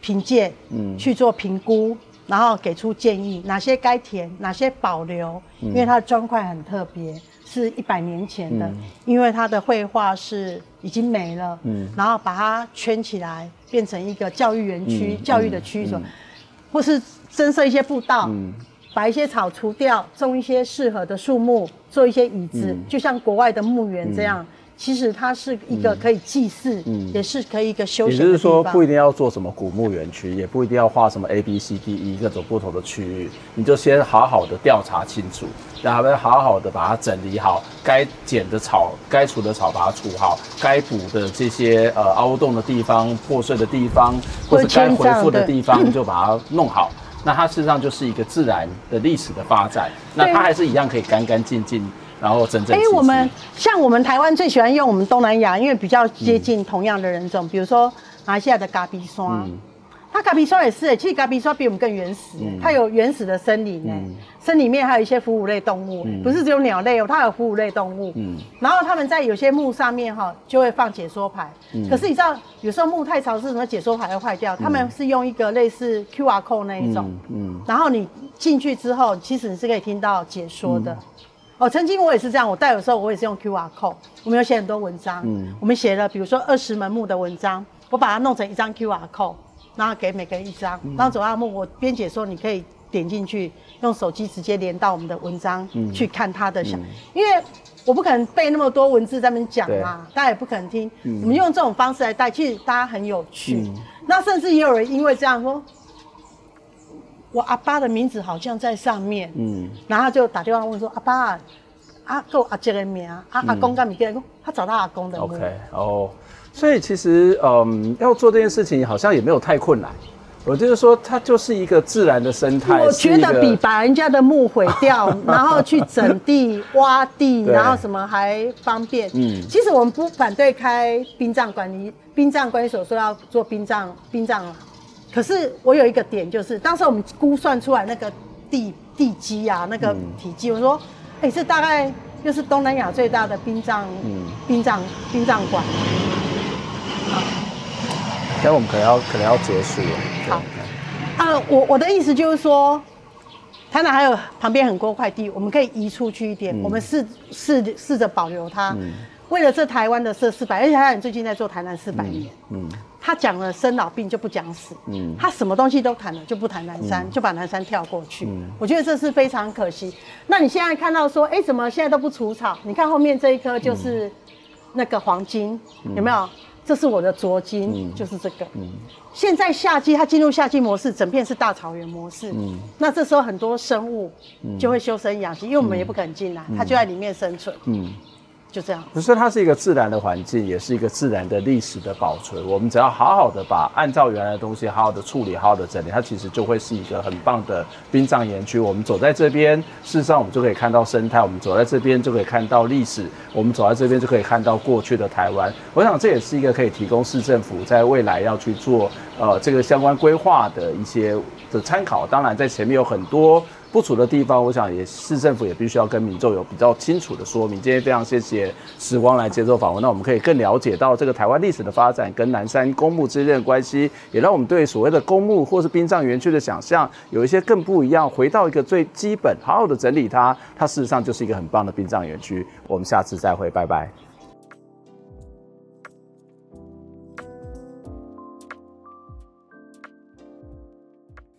评鉴，嗯，去做评估，然后给出建议，哪些该填，哪些保留。嗯、因为它的砖块很特别，是一百年前的，嗯、因为它的绘画是已经没了，嗯，然后把它圈起来，变成一个教育园区、嗯、教育的区所，嗯嗯、或是增设一些步道。嗯把一些草除掉，种一些适合的树木，做一些椅子，嗯、就像国外的墓园这样。嗯、其实它是一个可以祭祀，嗯、也是可以一个休闲的地方。也就是说，不一定要做什么古墓园区，也不一定要画什么 A B C D E 各种不同的区域，你就先好好的调查清楚，然后好好的把它整理好，该剪的草、该除的草把它除好，该补的这些呃凹洞的地方、破碎的地方，或者该恢复的地方，就把它弄好。那它事实上就是一个自然的历史的发展，那它还是一样可以干干净净，然后真正。哎，我们像我们台湾最喜欢用我们东南亚，因为比较接近同样的人种，嗯、比如说马来西亚的咖比刷。嗯它咖比刷也是诶，其实咖比刷比我们更原始，嗯、它有原始的森林诶，嗯、森林里面还有一些哺乳类动物，嗯、不是只有鸟类哦，它有哺乳类动物。嗯，然后他们在有些墓上面哈，就会放解说牌。嗯，可是你知道，有时候墓太潮湿，什么解说牌会坏掉。嗯、他们是用一个类似 QR code 那一种，嗯，嗯然后你进去之后，其实你是可以听到解说的。嗯、哦，曾经我也是这样，我带的时候我也是用 QR code，我们有写很多文章，嗯，我们写了比如说二十门墓的文章，我把它弄成一张 QR code。然后给每个人一张，然后走到墓，我编解说你可以点进去，用手机直接连到我们的文章去看他的想，因为我不可能背那么多文字在那边讲嘛，大家也不可能听。我们用这种方式来带，其实大家很有趣。那甚至也有人因为这样说，我阿爸的名字好像在上面，嗯，然后就打电话问说阿爸，阿够阿杰的名，阿阿公干咪给他找到阿公的。OK，哦。所以其实嗯，要做这件事情好像也没有太困难。我就是说，它就是一个自然的生态。我觉得比把人家的墓毁掉，然后去整地、挖地，然后什么还方便。嗯，其实我们不反对开殡葬管理、殡葬管理所说要做殡葬、殡葬。可是我有一个点，就是当时我们估算出来那个地地基啊，那个体积，我说，哎，这大概就是东南亚最大的殡葬、殡葬、殡葬馆。那我们可能要可能要结束了。好，啊，我我的意思就是说，台南还有旁边很多块地，我们可以移出去一点，嗯、我们试试试着保留它。嗯、为了这台湾的这四百，而且台南最近在做台南四百年。嗯，嗯他讲了生老病就不讲死。嗯，他什么东西都谈了，就不谈南山，嗯、就把南山跳过去。嗯，我觉得这是非常可惜。那你现在看到说，哎、欸，怎么现在都不除草？你看后面这一棵就是那个黄金，嗯、有没有？这是我的拙金，嗯、就是这个。嗯、现在夏季它进入夏季模式，整片是大草原模式。嗯、那这时候很多生物就会修身养息，嗯、因为我们也不肯进来，嗯、它就在里面生存。嗯就这样，可是它是一个自然的环境，也是一个自然的历史的保存。我们只要好好的把按照原来的东西好好的处理，好好的整理，它其实就会是一个很棒的殡葬园区。我们走在这边，事实上我们就可以看到生态；我们走在这边就可以看到历史；我们走在这边就可以看到过去的台湾。我想这也是一个可以提供市政府在未来要去做呃这个相关规划的一些的参考。当然，在前面有很多。不足的地方，我想也市政府也必须要跟民众有比较清楚的说明。今天非常谢谢时光来接受访问，那我们可以更了解到这个台湾历史的发展跟南山公墓之间的关系，也让我们对所谓的公墓或是殡葬园区的想象有一些更不一样。回到一个最基本，好好的整理它，它事实上就是一个很棒的殡葬园区。我们下次再会，拜拜。